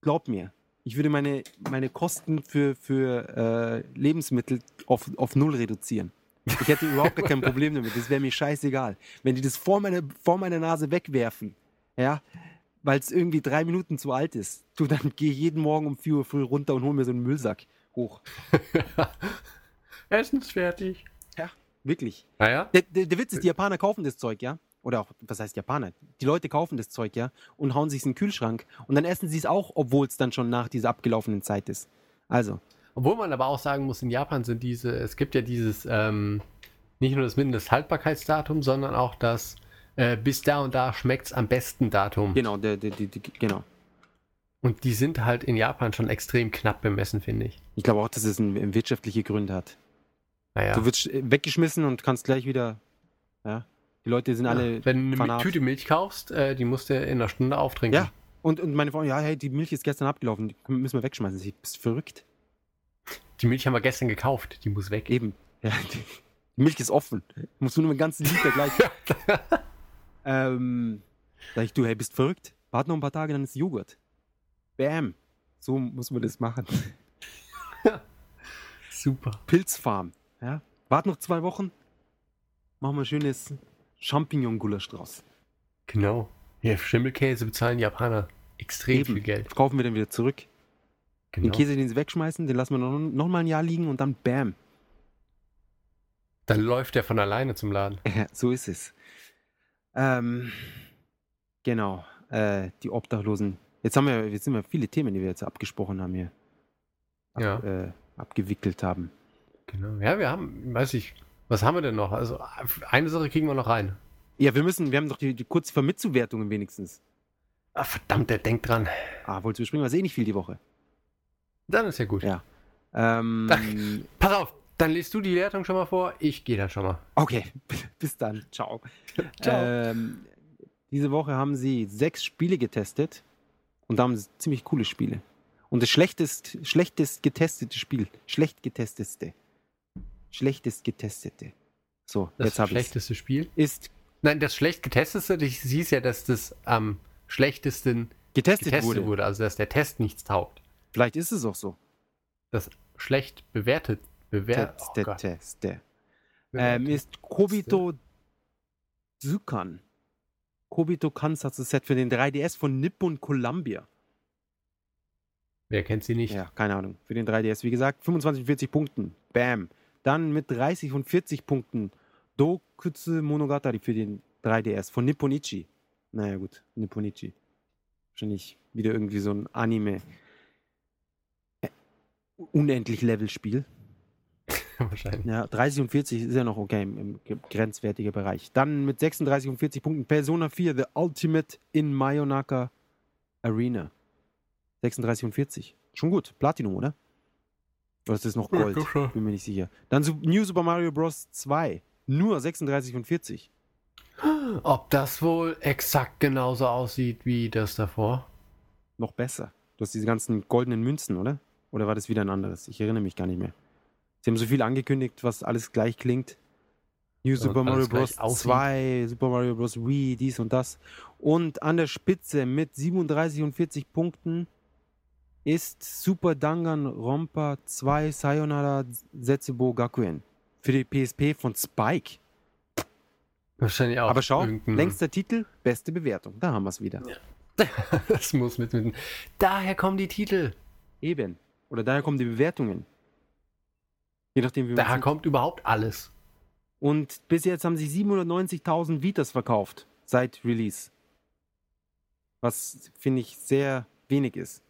Glaub mir, ich würde meine, meine Kosten für, für äh, Lebensmittel auf, auf null reduzieren. Ich hätte überhaupt gar kein [LAUGHS] Problem damit. Das wäre mir scheißegal. Wenn die das vor meiner, vor meiner Nase wegwerfen, ja, weil es irgendwie drei Minuten zu alt ist, du, dann gehe ich jeden Morgen um 4 Uhr früh runter und hole mir so einen Müllsack hoch. [LAUGHS] Essen ist fertig. Ja, wirklich. Naja, Der, der, der Witz ist, die Japaner kaufen das Zeug, ja? Oder auch, was heißt Japaner? Die Leute kaufen das Zeug, ja? Und hauen sich in den Kühlschrank. Und dann essen sie es auch, obwohl es dann schon nach dieser abgelaufenen Zeit ist. Also, Obwohl man aber auch sagen muss, in Japan sind diese, es gibt ja dieses, ähm, nicht nur das Mindesthaltbarkeitsdatum, sondern auch das äh, bis da und da schmeckt's am besten Datum. genau, der, der, der, der, genau. Und die sind halt in Japan schon extrem knapp bemessen, finde ich. Ich glaube auch, dass es ein, ein wirtschaftliche Gründe hat. Naja. Du wirst äh, weggeschmissen und kannst gleich wieder, ja? Die Leute sind alle Wenn du eine. Tüte Milch kaufst, äh, die musst du in einer Stunde auftrinken. Ja. Und, und meine Frau, ja, hey, die Milch ist gestern abgelaufen, die müssen wir wegschmeißen. Sie bist verrückt. Die Milch haben wir gestern gekauft, die muss weg. Eben. Ja, die, die Milch ist offen. Musst du nur einen ganzen Liter gleich. [LAUGHS] ähm, sag ich, du, hey, bist verrückt? Warte noch ein paar Tage, dann ist Joghurt. Bam. So muss man das machen. [LAUGHS] Super. Pilzfarm. Ja? Warte noch zwei Wochen. Machen wir ein schönes Champignon-Gulasch draus. Genau. Ja, Schimmelkäse bezahlen Japaner extrem viel Geld. Kaufen wir den wieder zurück. Genau. Den Käse, den sie wegschmeißen, den lassen wir noch, noch mal ein Jahr liegen und dann bam. Dann läuft der von alleine zum Laden. [LAUGHS] Ja, so ist es. Ähm, genau. Äh, die Obdachlosen. Jetzt haben wir, jetzt sind wir viele Themen, die wir jetzt abgesprochen haben hier. Ab, Ja. Äh, abgewickelt haben. Genau. Ja, wir haben, weiß ich, was haben wir denn noch? Also eine Sache kriegen wir noch rein. Ja, wir müssen, wir haben doch die, die kurz vor Mitzuwertungen wenigstens. Ah, verdammt, der denkt dran. Ah, wolltest du überspringen? Was eh nicht viel die Woche. Dann ist ja gut. Ja. Ähm, Pass auf, dann liest du die Wertung schon mal vor. Ich gehe dann schon mal. okay, [LAUGHS] bis dann. Ciao. [LAUGHS] Ciao. Ähm, diese Woche haben sie sechs Spiele getestet und da haben sie ziemlich coole Spiele. Und das schlechtest, schlechtest getestete Spiel, schlecht getesteste, schlechtest getestete. So, Das jetzt habe ich schlechteste Spiel. Ist Nein, das schlecht getesteste, du siehst ja, dass das am schlechtesten getestet, getestet wurde. wurde. Also dass der Test nichts taugt. Vielleicht ist es auch so. Das schlecht bewertet. Bewertet. Oh. Ähm, ist Kobito Zukan. Kobito Kansatsu Set für den 3DS von Nippon Columbia. Wer kennt sie nicht? Ja, keine Ahnung. Für den 3DS, wie gesagt, 25 von 40 Punkten. Bam. Dann mit 30 von 40 Punkten Dokutsu Monogatari für den 3DS von Nipponichi. Naja, gut, Nipponichi. Wahrscheinlich wieder irgendwie so ein Anime. äh, Unendlich Level-Spiel. [LAUGHS] Wahrscheinlich. Ja, 30 und 40 ist ja noch okay im, im ge- grenzwertigen Bereich. Dann mit 36 und 40 Punkten Persona 4 The Ultimate in Mayonaka Arena. 36 und 40. Schon gut. Platinum, oder? Oder ist das noch Ja, Gold? schon. Bin mir nicht sicher. Dann New Super Mario Bros. 2. Nur 36 und 40. Ob das wohl exakt genauso aussieht wie das davor? Noch besser. Du hast diese ganzen goldenen Münzen, oder? Oder war das wieder ein anderes? Ich erinnere mich gar nicht mehr. Sie haben so viel angekündigt, was alles gleich klingt. New Super alles Mario Bros. aussieht. 2, Super Mario Bros. Wii, dies und das. Und an der Spitze mit 37 und 40 Punkten ist Super Danganronpa 2 Sayonara Setsubo Gakuen. Für die PSP von Spike. Wahrscheinlich auch. Aber schau, irgendein- längster Titel, beste Bewertung. Da haben wir es wieder. [LAUGHS] das muss mit, mit. Daher kommen die Titel. Eben. Oder daher kommen die Bewertungen. Je nachdem, wie Daher kommt überhaupt alles. Und bis jetzt haben sie 790.000 Vitas verkauft seit Release. Was finde ich sehr wenig ist.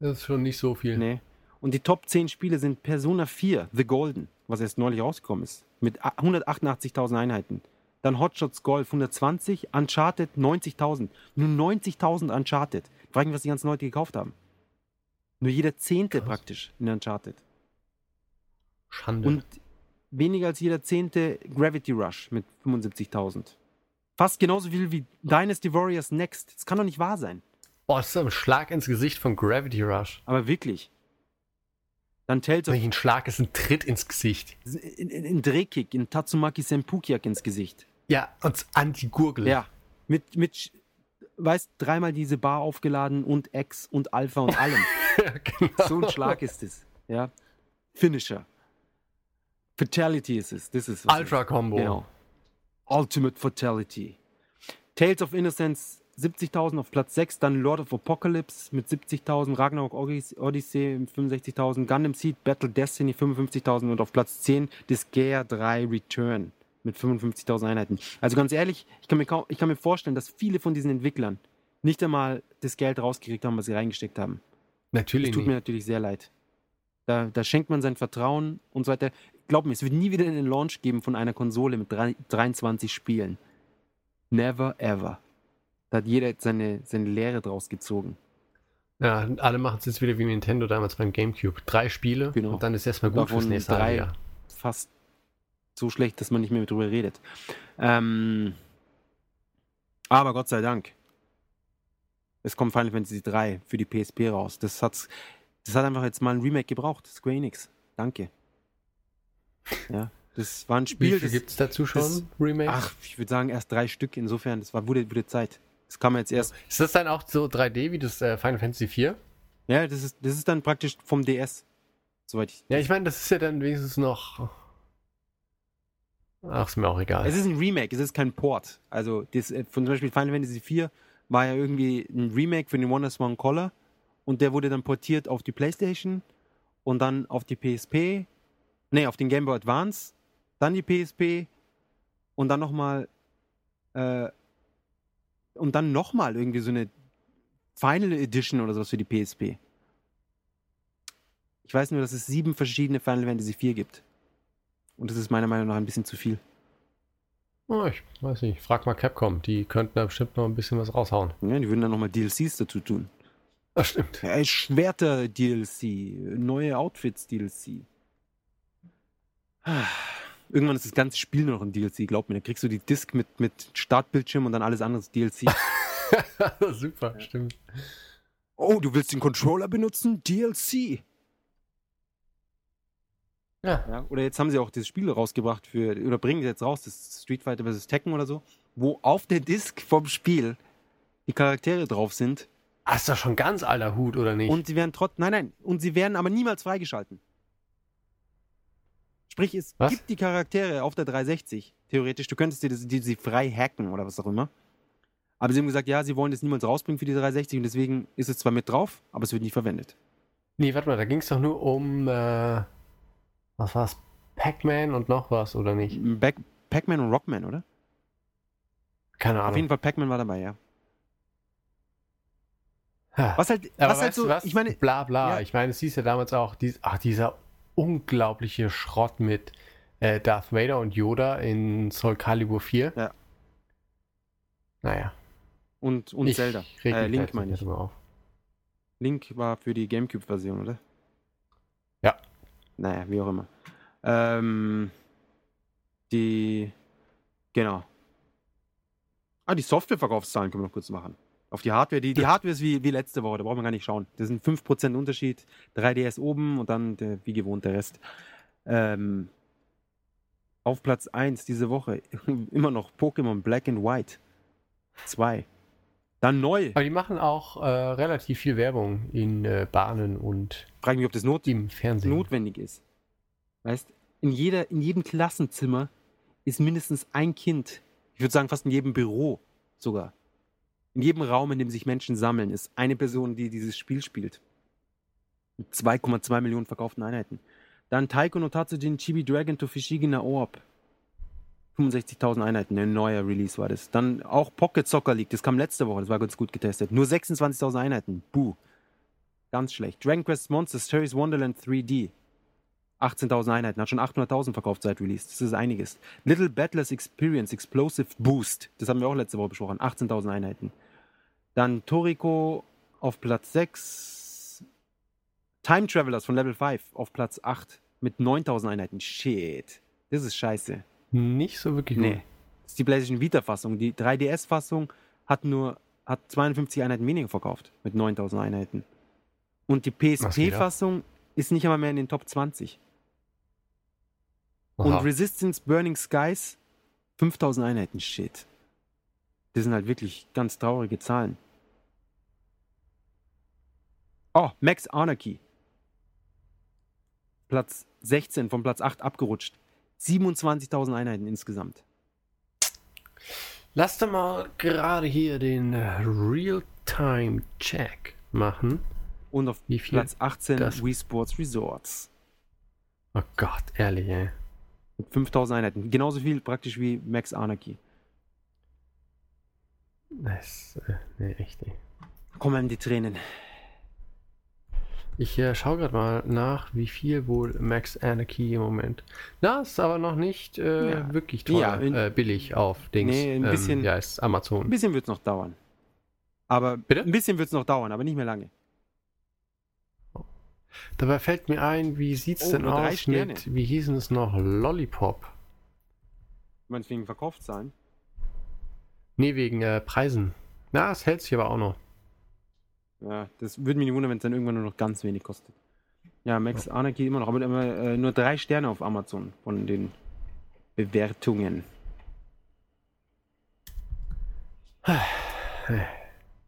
Das ist schon nicht so viel. Nee. Und die Top 10 Spiele sind Persona 4, The Golden, was erst neulich rausgekommen ist, mit a- 188.000 Einheiten. Dann Hotshots Golf 120, Uncharted 90.000. Nur 90.000 Uncharted. Frag mich, was die ganzen Leute gekauft haben. Nur jeder Zehnte Krass. praktisch in Uncharted. Schande. Und weniger als jeder Zehnte Gravity Rush mit 75.000. Fast genauso viel wie Dynasty Warriors Next. Das kann doch nicht wahr sein. Boah, das ist ein Schlag ins Gesicht von Gravity Rush. Aber wirklich. Dann Tales of Wenn ich einen Schlag ist ein Tritt ins Gesicht. in, in, in Drehkick, in Tatsumaki Senpukiak ins Gesicht. Ja, und an die Gurgel. Ja. Mit, mit, weißt, dreimal diese Bar aufgeladen und X und Alpha und allem. [LAUGHS] genau. so ein Schlag ist es. Ja. Finisher. Fatality ist es. Das ist Ultra Combo. Genau. Ultimate Fatality. Tales of Innocence 70.000 auf Platz 6, dann Lord of Apocalypse mit 70.000, Ragnarok Odyssey mit 65.000, Gundam Seed Battle Destiny 55.000 und auf Platz 10 Disgaea 3 Return mit 55.000 Einheiten. Also ganz ehrlich, ich kann, mir kaum, ich kann mir vorstellen, dass viele von diesen Entwicklern nicht einmal das Geld rausgekriegt haben, was sie reingesteckt haben. Natürlich Das tut nicht. mir natürlich sehr leid. Da, da schenkt man sein Vertrauen und so weiter. Glaub mir, es wird nie wieder einen Launch geben von einer Konsole mit drei, 23 Spielen. Never ever. Da hat jeder jetzt seine, seine Lehre draus gezogen. Ja, alle machen es jetzt wieder wie Nintendo damals beim Gamecube. Drei Spiele Genau. und dann ist erstmal gut fürs Davon nächste drei. Jahr. Fast so schlecht, dass man nicht mehr drüber redet. Ähm, aber Gott sei Dank. Es kommt Final Fantasy 3 für die PSP raus. Das, hat's, das hat einfach jetzt mal ein Remake gebraucht. Square Enix. Danke. Ja, das war ein Wie Spiel. viel das- gibt es dazu schon? das- Remakes? Ach, ich würde sagen erst drei Stück. Insofern, das war, wurde, wurde Zeit. Das kam jetzt erst. Ist das dann auch so 3D wie das äh, Final Fantasy 4? Ja, das ist, das ist dann praktisch vom DS. Soweit ich. Ja, ich meine, das ist ja dann wenigstens noch. Ach, ist mir auch egal. Es ist ein Remake, es ist kein Port. Also das, äh, von zum Beispiel Final Fantasy 4 war ja irgendwie ein Remake für den WonderSwan Collar und der wurde dann portiert auf die Playstation und dann auf die PSP, nee, auf den Game Boy Advance, dann die PSP und dann nochmal äh, und dann nochmal irgendwie so eine Final Edition oder sowas für die PSP. Ich weiß nur, dass es sieben verschiedene Final Fantasy 4 gibt. Und das ist meiner Meinung nach ein bisschen zu viel. Oh, ich weiß nicht. Frag mal Capcom. Die könnten da bestimmt noch ein bisschen was raushauen. Ja, die würden dann nochmal DLCs dazu tun. Das stimmt. Ja, Schwerter-DLC, neue Outfits-DLC. Ah, Irgendwann ist das ganze Spiel nur noch ein DLC, glaub mir. Dann kriegst du die Disc mit, mit Startbildschirm und dann alles andere ist DLC. [LAUGHS] Super, stimmt. oh, du willst den Controller benutzen? DLC. Ja. Ja, oder jetzt haben sie auch das Spiel rausgebracht für, oder bringen sie jetzt raus, das Street Fighter vs. Tekken oder so, wo auf der Disc vom Spiel die Charaktere drauf sind Ah, ist doch schon ganz alter Hut, oder nicht? Und sie werden trotzdem, nein, nein, und sie werden aber niemals freigeschalten. Sprich, es Was? gibt die Charaktere auf der 360, theoretisch. Du könntest dir die, sie frei hacken oder was auch immer. Aber sie haben gesagt, ja, sie wollen das niemals rausbringen für die 360 und deswegen ist es zwar mit drauf, aber es wird nie verwendet. nee, warte mal, da ging es doch nur um. Äh, was war's? Pac-Man und noch was, oder nicht? Back, Pac-Man und Rockman, oder? Keine Auf Ahnung. jeden Fall Pac-Man war dabei, ja. Ha. Was halt, was halt weißt so, du was? ich meine, bla bla. Ja. Ich meine, es hieß ja damals auch, dies, ach, dieser unglaubliche Schrott mit äh, Darth Vader und Yoda in Soul Calibur 4. Ja. Naja. und, und ich Zelda. Äh, Link jetzt meine ich. auf. Link war für die Gamecube-Version, oder? Ja. Naja, wie auch immer. Ähm, die, genau. Ah, die Softwareverkaufszahlen können wir noch kurz machen. Auf die Hardware. Die, die Hardware ist wie, wie letzte Woche, da brauchen wir gar nicht schauen. Das sind 5% Unterschied. 3DS oben und dann der, wie gewohnt der Rest. Ähm, auf Platz 1 diese Woche [LAUGHS] immer noch Pokémon Black and White 2. Dann neu. Aber die machen auch äh, relativ viel Werbung in äh, Bahnen und Frage mich, ob das not im Fernsehen. notwendig ist. Weißt, in, jeder, in jedem Klassenzimmer ist mindestens ein Kind. Ich würde sagen, fast in jedem Büro sogar. In jedem Raum, in dem sich Menschen sammeln, ist eine Person, die dieses Spiel spielt. Mit 2,2 Millionen verkauften Einheiten. Dann Taiko no Tatsujin Chibi Dragon to Fishigi na Orb. 65.000 Einheiten, ein neuer Release war das. Dann auch Pocket Soccer League, das kam letzte Woche, das war ganz gut getestet. Nur 26.000 Einheiten. Buh. Ganz schlecht. Dragon Quest Monsters Terry's Wonderland 3D. 18.000 Einheiten. Hat schon 800.000 verkauft seit Release. Das ist einiges. Little Battlers Experience Explosive Boost. Das haben wir auch letzte Woche besprochen. 18.000 Einheiten. Dann Toriko auf Platz 6. Time Travelers von Level 5 auf Platz 8 mit 9000 Einheiten. Shit. Das ist scheiße. Nicht so wirklich Nee. gut. Das ist die PlayStation Vita-Fassung. Die 3DS-Fassung hat nur hat 52 Einheiten weniger verkauft mit 9000 Einheiten. Und die? PSP-Fassung ist nicht einmal mehr in den Top 20. Und Aha. Resistance Burning Skies 5000 Einheiten. Shit. Das sind halt wirklich ganz traurige Zahlen. Oh, Max Anarchy. Platz 16 von Platz 8 abgerutscht. 27.000 Einheiten insgesamt. Lass doch mal gerade hier den Real-Time-Check machen. Und auf Wie viel? Platz 18 das- Wii Sports Resorts. Oh Gott, ehrlich, ey. Mit 5000 Einheiten. Genauso viel praktisch wie Max Anarchy. Das, äh, nee, echt, ey. Kommen die Tränen. Ich äh, schaue gerade mal nach, wie viel wohl Max Anarchy im Moment. Na, ist aber noch nicht äh, Ja. wirklich teuer, Ja, in- äh, billig auf Dings. Nee, ein bisschen- Ähm, ja, ist Ein Amazon. bisschen wird es noch dauern. Aber Bitte? ein bisschen wird es noch dauern, aber nicht mehr lange. Dabei fällt mir ein, wie sieht's Oh, denn aus mit, wie hießen es noch, Lollipop? Du meinst wegen Verkaufszahlen? Nee, wegen äh, Preisen. Na, es hält sich aber auch noch. Ja, das würde mich nicht wundern, wenn es dann irgendwann nur noch ganz wenig kostet. Ja, Max Anarchy immer noch, aber immer, äh, nur drei Sterne auf Amazon von den Bewertungen.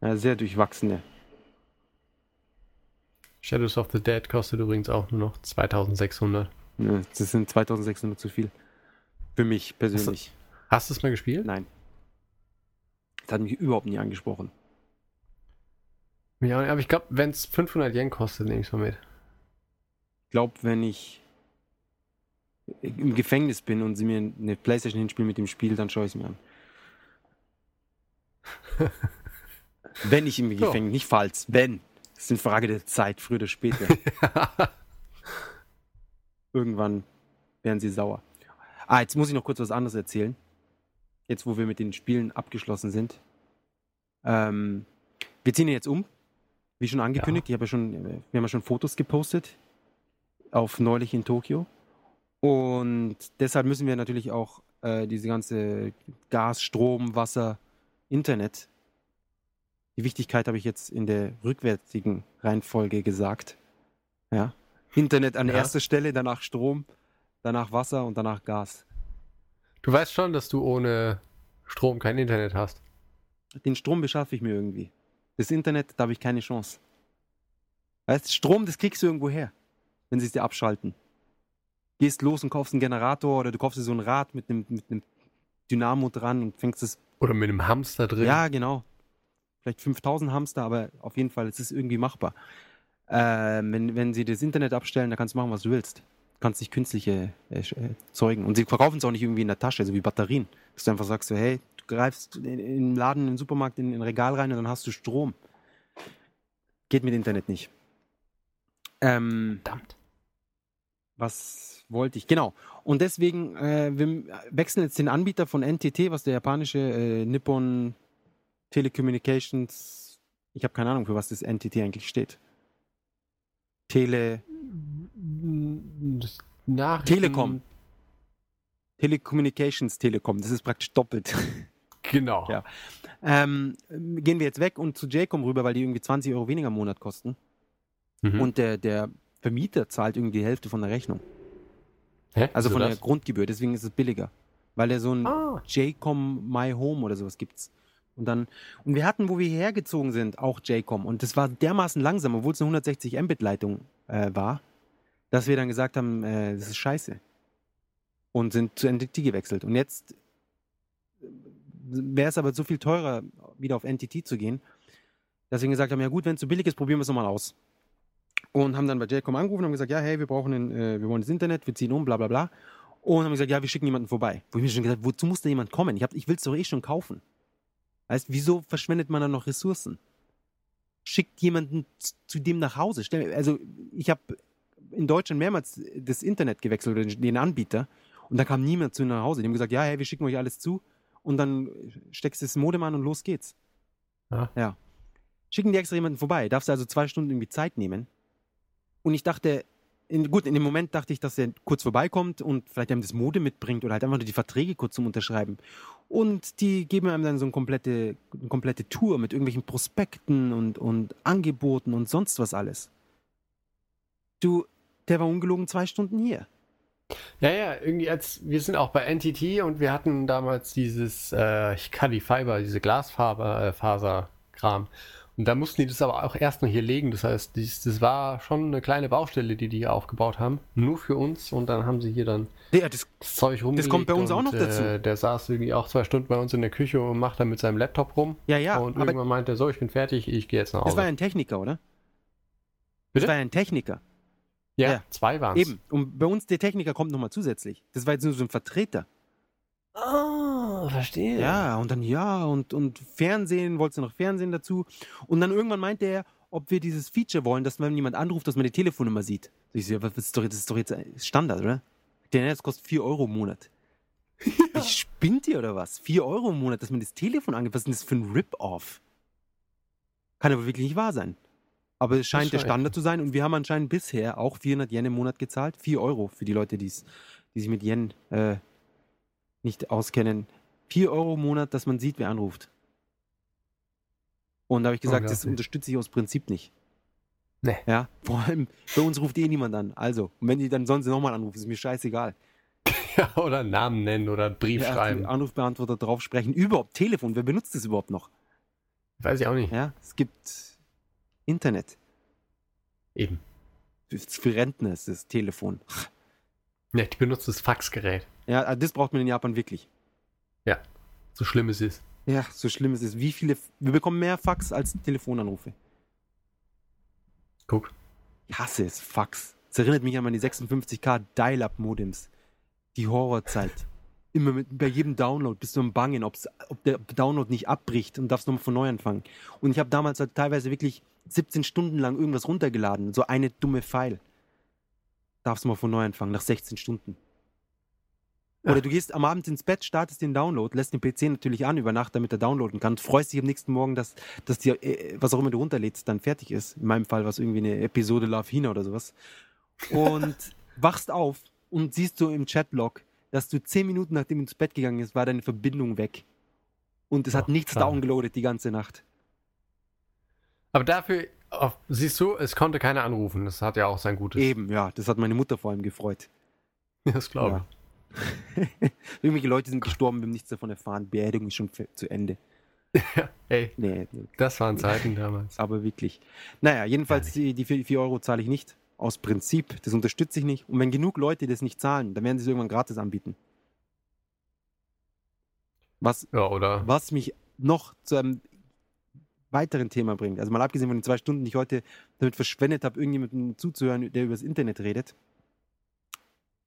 Ja, sehr durchwachsene. Shadows of the Dead kostet übrigens auch nur noch 2600. Ja, das sind 2600 zu viel. Für mich persönlich. Hast du es mal gespielt? Nein. Das hat mich überhaupt nie angesprochen. Ja, aber ich glaube, wenn es 500 Yen kostet, nehme ich es mal mit. Ich glaube, wenn ich im Gefängnis bin und sie mir eine Playstation hinspielen mit dem Spiel, dann schaue ich es mir an. [LAUGHS] wenn ich im So. Gefängnis, nicht falls, wenn. Das ist eine Frage der Zeit, früher oder später. [LAUGHS] Irgendwann werden sie sauer. Ah, jetzt muss ich noch kurz was anderes erzählen. Jetzt, wo wir mit den Spielen abgeschlossen sind. Ähm, wir ziehen jetzt um. Wie schon angekündigt, ich habe ja schon, wir haben ja schon Fotos gepostet auf neulich in Tokio. Und deshalb müssen wir natürlich auch äh, diese ganze Gas, Strom, Wasser, Internet. Die Wichtigkeit habe ich jetzt in der rückwärtigen Reihenfolge gesagt. Ja. Internet an Ja. erster Stelle, danach Strom, danach Wasser und danach Gas. Du weißt schon, dass du ohne Strom kein Internet hast. Den Strom beschaffe ich mir irgendwie. Das Internet, da habe ich keine Chance. Weißt Strom, das kriegst du irgendwo her, wenn sie es dir abschalten. Gehst los und kaufst einen Generator oder du kaufst dir so ein Rad mit einem, mit einem Dynamo dran und fängst es. Oder mit einem Hamster drin. Ja, genau. Vielleicht 5000 Hamster, aber auf jeden Fall, es ist irgendwie machbar. Ähm, wenn, wenn sie das Internet abstellen, dann kannst du machen, was du willst. Du kannst nicht künstliche äh, äh, zeugen. Und sie verkaufen es auch nicht irgendwie in der Tasche, so wie Batterien. Dass du einfach sagst, so, hey, greifst in, im Laden, im Supermarkt in in ein Regal rein und dann hast du Strom. Geht mit Internet nicht. Ähm, Verdammt. was wollte ich? Genau. Und deswegen, äh, wir wechseln jetzt den Anbieter von NTT, was der japanische äh, Nippon Telecommunications, ich habe keine Ahnung, für was das NTT eigentlich steht. Tele, Nachrichten- Telekom. Telecommunications Telekom, das ist praktisch doppelt. [LAUGHS] Genau. Ja. ähm, gehen wir jetzt weg und zu Jcom rüber, weil die irgendwie 20 Euro weniger im Monat kosten. Mhm. Und der, der Vermieter zahlt irgendwie die Hälfte von der Rechnung. Hä? Also Wieso von der das? Grundgebühr, deswegen ist es billiger. Weil er so ein Ah, JCom My Home oder sowas gibt's. Und dann, und wir hatten, wo wir hergezogen sind, auch JCom. Und das war dermaßen langsam, obwohl es eine 160 Mbit-Leitung äh, war, dass wir dann gesagt haben, äh, das ist scheiße. Und sind zu NTT gewechselt. Und jetzt wäre es aber so viel teurer, wieder auf NTT zu gehen, wir gesagt haben, ja gut, wenn es so billig ist, probieren wir es nochmal aus. Und haben dann bei JCom angerufen und haben gesagt, ja, hey, wir brauchen ein, äh, wir wollen das Internet, wir ziehen um, bla bla bla. Und haben gesagt, ja, wir schicken jemanden vorbei. Wo ich mir schon gesagt wozu muss da jemand kommen? Ich, ich will es doch eh schon kaufen. Heißt, wieso verschwendet man dann noch Ressourcen? schickt jemanden zu dem nach Hause. Also ich habe in Deutschland mehrmals das Internet gewechselt oder den Anbieter und da kam niemand zu nach Hause. Die haben gesagt, ja, hey, wir schicken euch alles zu und dann steckst du das Modem an und los geht's. Ja. ja. Schicken die extra jemanden vorbei. Darfst du also zwei Stunden irgendwie Zeit nehmen. Und ich dachte, in, gut, in dem Moment dachte ich, dass er kurz vorbeikommt und vielleicht einem das Modem mitbringt oder halt einfach nur die Verträge kurz zum Unterschreiben. Und die geben einem dann so eine komplette, eine komplette Tour mit irgendwelchen Prospekten und, und Angeboten und sonst was alles. Du, der war ungelogen zwei Stunden hier. Ja, ja, irgendwie als wir sind auch bei NTT und wir hatten damals dieses äh, Cali Fiber, diese Glasfaser äh. Und da mussten die das aber auch erst noch hier legen. Das heißt, dies, das war schon eine kleine Baustelle, die die hier aufgebaut haben. Nur für uns. Und dann haben sie hier dann Ja, das, das Zeug rumgelegt. kommt bei uns und, auch noch dazu. Äh, der saß irgendwie auch zwei Stunden bei uns in der Küche und macht dann mit seinem Laptop rum. ja, ja. und irgendwann meinte er, so, ich bin fertig, ich gehe jetzt nach das Hause. war ja ein Techniker, oder? Bitte? Das war ja ein Techniker. Ja, ja. zwei waren es. Eben. Und bei uns der Techniker kommt nochmal zusätzlich. Das war jetzt nur so ein Vertreter. Ah, verstehe. Ja, und dann ja, und, und Fernsehen, wolltest du noch Fernsehen dazu? Und dann irgendwann meinte er, ob wir dieses Feature wollen, dass wenn jemand anruft, dass man die Telefonnummer sieht. Ich so, ja, was ist doch, das ist doch jetzt Standard, oder? Der das kostet 4 Euro im Monat. Ich spinnt ihr oder was? 4 Euro im Monat, dass man das Telefon angibt. Was ist denn das für ein Rip-Off? Kann aber wirklich nicht wahr sein. Aber es scheint der. Standard zu sein und wir haben anscheinend bisher auch 400 Yen im Monat gezahlt. 4 Euro für die Leute, die sich mit Yen äh, nicht auskennen. 4 Euro im Monat, dass man sieht, wer anruft. Und da habe ich gesagt, das unterstütze ich aus Prinzip nicht. Nee. Ja, vor allem bei uns ruft eh niemand an. Also, und wenn die dann sonst nochmal anrufen, ist mir scheißegal. [LAUGHS] Ja, oder Namen nennen oder Brief Ja, schreiben. Anrufbeantworter drauf sprechen. Überhaupt Telefon, wer benutzt das überhaupt noch? Weiß ich auch nicht. Ja, es gibt Internet. Eben. Das ist Für Rentner ist das Telefon. Ja, die benutzt das Faxgerät. Ja, also das braucht man in Japan wirklich. So schlimm es ist. Ja, so schlimm ist es. Wie viele. Wir bekommen mehr Fax als Telefonanrufe. Guck. Ich hasse es, Fax. Es erinnert mich an meine 56k Dial-Up-Modems. Die Horrorzeit. Immer mit, bei jedem Download bist du am Bangen, ob der Download nicht abbricht und darfst nochmal von neu anfangen. Und ich habe damals halt teilweise wirklich 17 Stunden lang irgendwas runtergeladen. So eine dumme File. Darfst du mal von neu anfangen, nach 16 Stunden. Oder Ja. du gehst am Abend ins Bett, startest den Download, lässt den PC natürlich an über Nacht, damit er downloaden kann. Freust dich am nächsten Morgen, dass, dass dir, äh, was auch immer du runterlädst, dann fertig ist. In meinem Fall war es irgendwie eine Episode Love Hina oder sowas. Und [LAUGHS] wachst auf und siehst du im Chatlog, dass du zehn Minuten nachdem du ins Bett gegangen bist, war deine Verbindung weg. Und es hat Ach, nichts schade. downgeloadet die ganze Nacht. Aber dafür, oh, siehst du, es konnte keiner anrufen. Das hat ja auch sein Gutes. Eben, ja, das hat meine Mutter vor allem gefreut. Das glaube Ja. [LAUGHS] Irgendwelche Leute sind gestorben, wir haben nichts davon erfahren. Beerdigung ist schon zu Ende. ich. Ey, Nee, nee, das waren Zeiten damals. aber wirklich. Naja, jedenfalls die, die 4 Euro zahle ich nicht. Aus Prinzip. Das unterstütze ich nicht. Und wenn genug Leute das nicht zahlen, dann werden sie es irgendwann gratis anbieten. Was, Ja, oder? was mich noch zu einem weiteren Thema bringt. Also mal abgesehen von den zwei Stunden, die ich heute damit verschwendet habe, irgendjemandem zuzuhören, der über das Internet redet.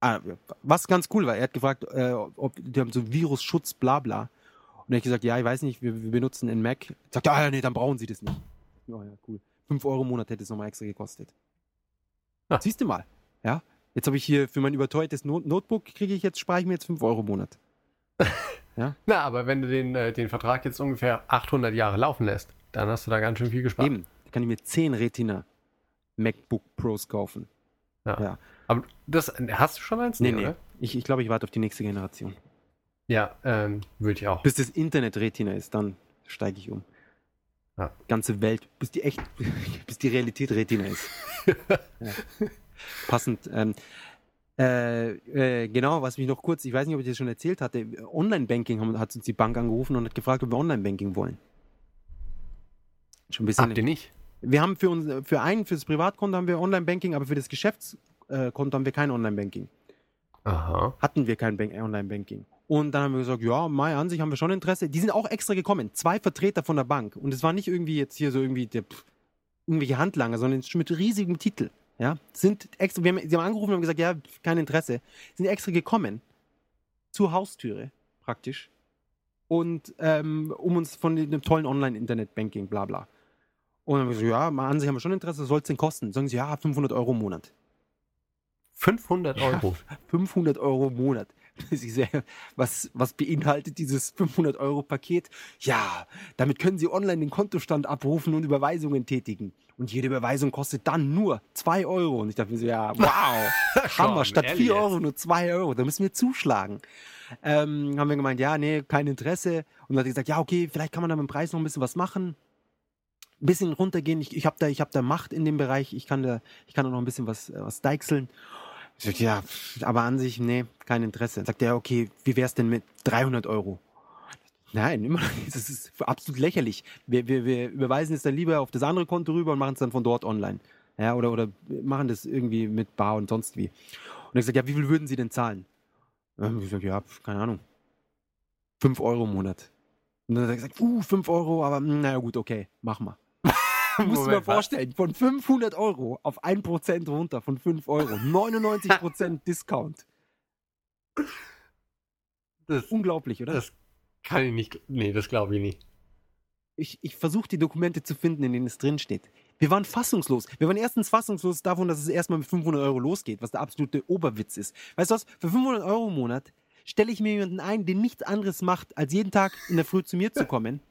Ah, ja, was ganz cool war, er hat gefragt, äh, ob die haben so Virusschutz, bla bla. Und dann habe ich gesagt, ja, ich weiß nicht, wir, wir benutzen einen Mac. Er sagt, ah, ja, nee, dann brauchen sie das nicht. Ja, ja, cool. 5 Euro im Monat hätte es nochmal extra gekostet. Ah. Siehst du mal, ja? Jetzt habe ich hier für mein überteuertes Not Notebook, kriege ich jetzt, spare ich mir jetzt 5 Euro im Monat. [LAUGHS] Na, aber wenn du den, äh, den Vertrag jetzt ungefähr 800 Jahre laufen lässt, dann hast du da ganz schön viel gespart. Eben, da kann ich mir 10 Retina MacBook Pros kaufen. Ja. Ja. Aber das, hast du schon eins? Nee, nee. oder? Ich, ich glaube, ich warte auf die nächste Generation. Ja, ähm, würde ich auch. Bis das Internet Retina ist, dann steige ich um. Ja. Ganze Welt, bis die echt, [LAUGHS] bis die Realität Retina ist. [LAUGHS] ja. Passend. Ähm, äh, äh, genau, was mich noch kurz, ich weiß nicht, ob ich das schon erzählt hatte, Online-Banking hat uns die Bank angerufen und hat gefragt, ob wir Online-Banking wollen. Schon ein bisschen. Habt ihr nicht? Wir haben für uns, für einen, für das Privatkonto haben wir Online-Banking, aber für das Geschäftskonto haben wir kein Online-Banking. Aha. Hatten wir kein Bank Online-Banking. Und dann haben wir gesagt, ja, Mai an sich haben wir schon Interesse. Die sind auch extra gekommen. Zwei Vertreter von der Bank. Und es war nicht irgendwie jetzt hier so irgendwie der, pff, irgendwelche Handlanger, sondern schon mit riesigem Titel. Ja, sind extra, wir haben, sie haben angerufen und haben gesagt, ja, kein Interesse. Sind extra gekommen. Zur Haustüre, praktisch. Und ähm, um uns von dem tollen Online-Internet-Banking, bla bla. Und dann hab ich so, ja, mal an sich haben wir schon Interesse, soll es denn kosten? Sagen sie, ja, 500 Euro im Monat. 500 Euro. 500 Euro im Monat. Was, was beinhaltet dieses 500 Euro Paket? Ja, damit können Sie online den Kontostand abrufen und Überweisungen tätigen. Und jede Überweisung kostet dann nur 2 Euro. Und ich dachte mir so, ja, [LAUGHS] wow, Hammer, statt ehrlich 4 jetzt? Euro nur 2 Euro. Da müssen wir zuschlagen. Ähm, haben wir gemeint, ja, nee, kein Interesse. Und dann hat er gesagt, ja, okay, vielleicht kann man da mit dem Preis noch ein bisschen was machen. Bisschen runtergehen. Ich, ich habe da, hab da Macht in dem Bereich. Ich kann da, ich kann da noch ein bisschen was, äh, was deichseln. Ich sag, ja, aber an sich, nee, kein Interesse. Dann sagt er, okay, wie wär's denn mit 300 Euro? Nein, immer noch nicht. Das ist absolut lächerlich. Wir, wir, wir überweisen es dann lieber auf das andere Konto rüber und machen es dann von dort online. Ja, oder, oder machen das irgendwie mit Bar und sonst wie. Und er sagt, ja, wie viel würden Sie denn zahlen? Ähm, Ich sag, ja, keine Ahnung. 5 Euro im Monat. Und dann hat er gesagt, uh, 5 Euro, aber mm, naja gut, okay, mach mal. Musst du was? vorstellen, von 500 Euro auf 1% runter, von 5 Euro. [LAUGHS] 99% Discount. Das, Unglaublich, oder? das kann ich nicht. Nee, das glaube ich nicht. ich, ich versuche die Dokumente zu finden, in denen es drinsteht. Wir waren fassungslos. Wir waren erstens fassungslos davon, dass es erstmal mit 500 Euro losgeht, was der absolute Oberwitz ist. Weißt du was? Für 500 Euro im Monat stelle ich mir jemanden ein, der nichts anderes macht, als jeden Tag in der Früh zu mir zu kommen,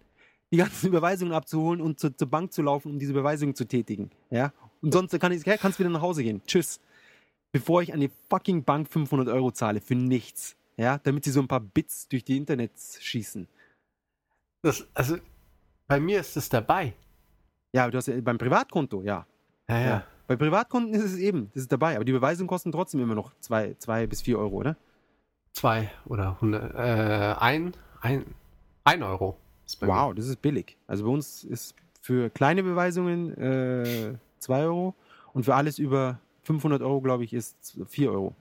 die ganzen [LAUGHS] Überweisungen abzuholen und zu, zur Bank zu laufen, um diese Überweisungen zu tätigen. Ja? Und sonst kann ich, kannst wieder nach Hause gehen. Tschüss. Bevor ich an die fucking Bank 500 Euro zahle für nichts. Ja? Damit sie so ein paar Bits durch die Internets schießen. Das, also, bei mir ist es dabei. Ja, du hast ja beim Privatkonto, ja. Ja, Ja. Bei Privatkonten ist es eben, das ist dabei, aber die Überweisungen kosten trotzdem immer noch zwei, zwei bis vier Euro, oder? Zwei oder 100. Äh, ein, ein, ein Euro. Wow, das ist billig. Also bei uns ist für kleine Überweisungen äh, zwei Euro und für alles über 500 Euro, glaube ich, ist vier Euro. Mir.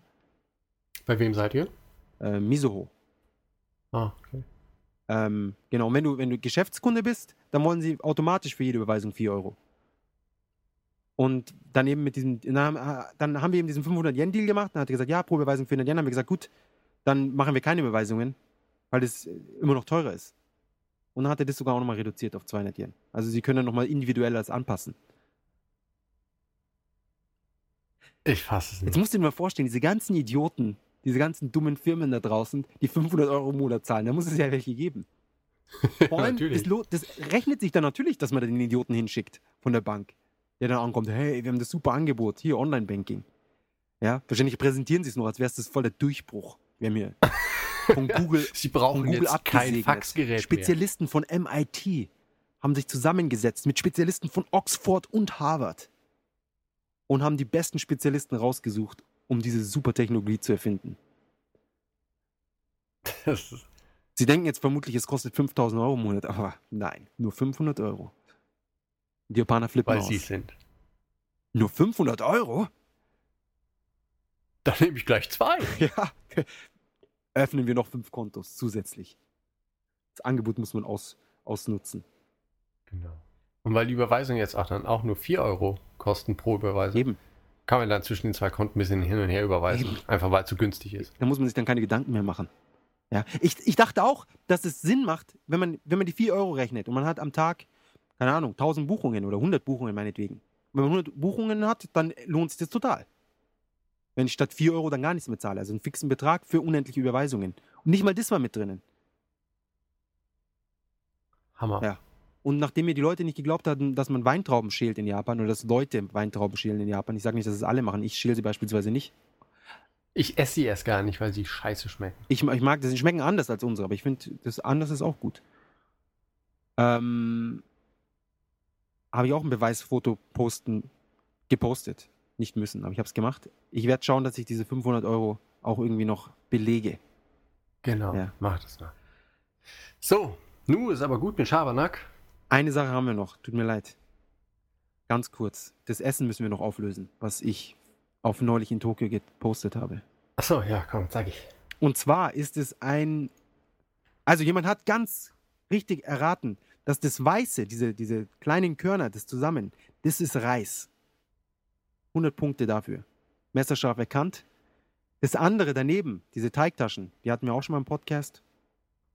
Bei wem seid ihr? Äh, Misoho. Ah, okay. Ähm, genau, und wenn du, wenn du Geschäftskunde bist, dann wollen sie automatisch für jede Überweisung 4 Euro. Und dann eben mit diesem, dann haben wir eben diesen 500 Yen Deal gemacht. Dann hat er gesagt, ja, pro Überweisung 400 Yen. Dann haben wir gesagt, gut, dann machen wir keine Überweisungen, weil das äh, immer noch teurer ist. Und dann hat er das sogar auch nochmal reduziert auf 200 Yen. Also sie können dann nochmal individuell das anpassen. Ich fasse es Jetzt nicht. musst du dir mal vorstellen, diese ganzen Idioten, diese ganzen dummen Firmen da draußen, die 500 Euro im Monat zahlen, da muss es ja welche geben. [LAUGHS] Vor allem, das, das rechnet sich dann natürlich, dass man da den Idioten hinschickt von der Bank, der dann ankommt, hey, wir haben das super Angebot, hier Online-Banking. Ja, wahrscheinlich präsentieren sie es noch, als wäre es das voll der Durchbruch. Wir haben hier von Google, [LAUGHS] Sie brauchen Google jetzt kein. Faxgerät mehr. Spezialisten von MIT haben sich zusammengesetzt mit Spezialisten von Oxford und Harvard und haben die besten Spezialisten rausgesucht, um diese super Technologie zu erfinden. Sie denken jetzt vermutlich, es kostet 5000 Euro im Monat, aber nein, nur 500 Euro. Die Japaner flippen weil aus. sie sind. Nur 500 Euro? Dann nehme ich gleich zwei. [LAUGHS] Ja. Öffnen wir noch fünf Kontos zusätzlich. Das Angebot muss man aus, ausnutzen. Genau. Und weil die Überweisung jetzt auch dann auch nur 4 Euro kosten pro Überweisung, Eben. kann man dann zwischen den zwei Konten ein bisschen hin und her überweisen. Eben. Einfach weil es zu günstig ist. Da muss man sich dann keine Gedanken mehr machen. Ja. Ich, ich dachte auch, dass es Sinn macht, wenn man, wenn man die 4 Euro rechnet und man hat am Tag, keine Ahnung, 1000 Buchungen oder 100 Buchungen meinetwegen. Wenn man 100 Buchungen hat, dann lohnt sich das total. Wenn ich statt 4 Euro dann gar nichts mehr zahle. Also einen fixen Betrag für unendliche Überweisungen. Und nicht mal das war mit drinnen. Hammer. Ja. Und nachdem mir die Leute nicht geglaubt hatten, dass man Weintrauben schält in Japan oder dass Leute Weintrauben schälen in Japan, ich sage nicht, dass es alle machen, ich schäle sie beispielsweise nicht. Ich esse sie erst gar nicht, weil sie scheiße schmecken. Ich, ich mag das, sie schmecken anders als unsere, aber ich finde, das anders ist auch gut. Ähm, Habe ich auch ein Beweisfoto posten, gepostet. Nicht müssen, aber ich habe es gemacht. Ich werde schauen, dass ich diese 500 Euro auch irgendwie noch belege. Genau. Ja. Mach das mal. So, nu ist aber gut mit Schabernack. Eine Sache haben wir noch, tut mir leid. Ganz kurz. Das Essen müssen wir noch auflösen, was ich auf neulich in Tokio gepostet habe. Achso, ja, komm, sag ich. Und zwar ist es ein. Also jemand hat ganz richtig erraten, dass das Weiße, diese, diese kleinen Körner, das zusammen, das ist Reis. 100 Punkte dafür. Messerscharf erkannt. Das andere daneben, diese Teigtaschen, die hatten wir auch schon mal im Podcast.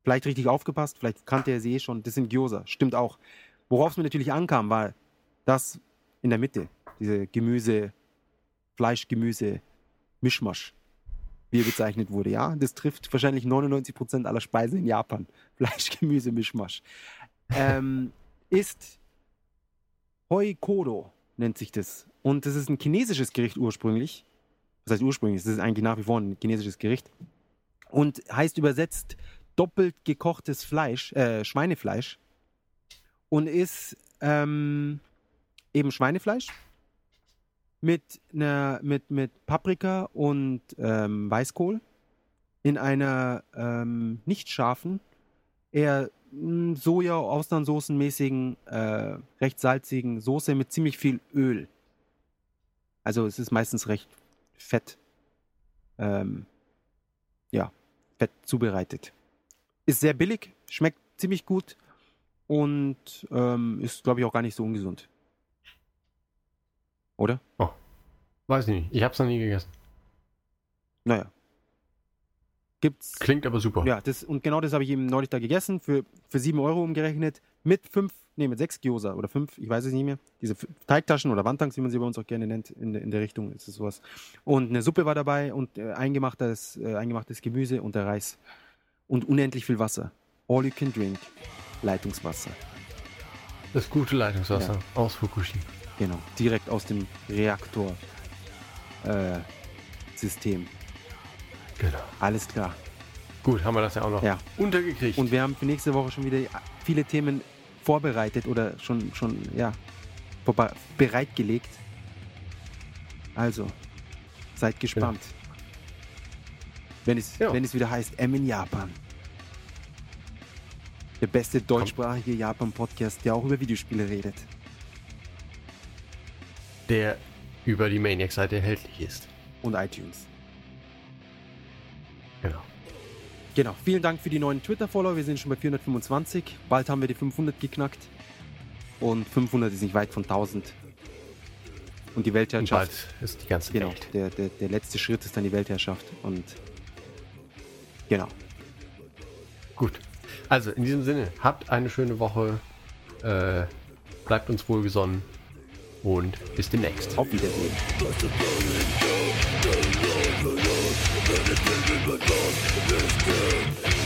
Vielleicht richtig aufgepasst, vielleicht kannte er sie eh schon. Das sind Gyoza, stimmt auch. Worauf es mir natürlich ankam, war das in der Mitte, diese Gemüse, Fleisch, Gemüse, Mischmasch, wie er bezeichnet wurde. Ja, das trifft wahrscheinlich 99% aller Speisen in Japan. [LAUGHS] Fleisch, Gemüse, Mischmasch. Ähm, ist Hoi Kodo, nennt sich das. Und das ist ein chinesisches Gericht ursprünglich. Das heißt ursprünglich, das ist eigentlich nach wie vor ein chinesisches Gericht. Und heißt übersetzt doppelt gekochtes Fleisch, äh, Schweinefleisch. Und ist ähm, eben Schweinefleisch mit, einer, mit, mit Paprika und ähm, Weißkohl in einer ähm, nicht scharfen, eher mm, Soja-Austernsoßenmäßigen, äh, recht salzigen Soße mit ziemlich viel Öl. Also es ist meistens recht fett, ähm, ja, fett zubereitet. Ist sehr billig, schmeckt ziemlich gut und ähm, ist, glaube ich, auch gar nicht so ungesund. Oder? Oh. Weiß ich nicht. Ich habe es noch nie gegessen. Naja. Gibt's. Klingt aber super. Ja, das, und genau das habe ich eben neulich da gegessen, für, für 7 Euro umgerechnet, mit 5, nee, mit 6 Gyoza oder 5, ich weiß es nicht mehr. Diese Teigtaschen oder Wandtanks, wie man sie bei uns auch gerne nennt, in, der- in der Richtung ist es sowas. Und eine Suppe war dabei und äh, eingemachtes, äh, eingemachtes Gemüse und der Reis. Und unendlich viel Wasser. All you can drink. Leitungswasser. Das gute Leitungswasser aus Fukushima. Genau. Direkt aus dem Reaktor. Äh, System. Genau. Alles klar. Gut, haben wir das ja auch noch Ja. untergekriegt. Und wir haben für nächste Woche schon wieder viele Themen vorbereitet oder schon, schon ja, bereitgelegt. Also, seid gespannt. Wenn, es, Ja. wenn es wieder heißt M in Japan. Der beste deutschsprachige Japan-Podcast, der auch über Videospiele redet. der über die Maniac-Seite erhältlich ist. Und iTunes. Genau. Vielen Dank für die neuen Twitter-Follower. Wir sind schon bei 425. Bald haben wir die 500 geknackt. Und 500 ist nicht weit von 1000. Und die Und Weltherrschaft. bald ist die ganze Genau, Welt. der, der, der letzte Schritt ist dann die Weltherrschaft. Und genau. Gut. Also, in diesem Sinne, habt eine schöne Woche. Äh, bleibt uns wohlgesonnen. Und bis demnächst. Auf Wiedersehen. Anything in the is dead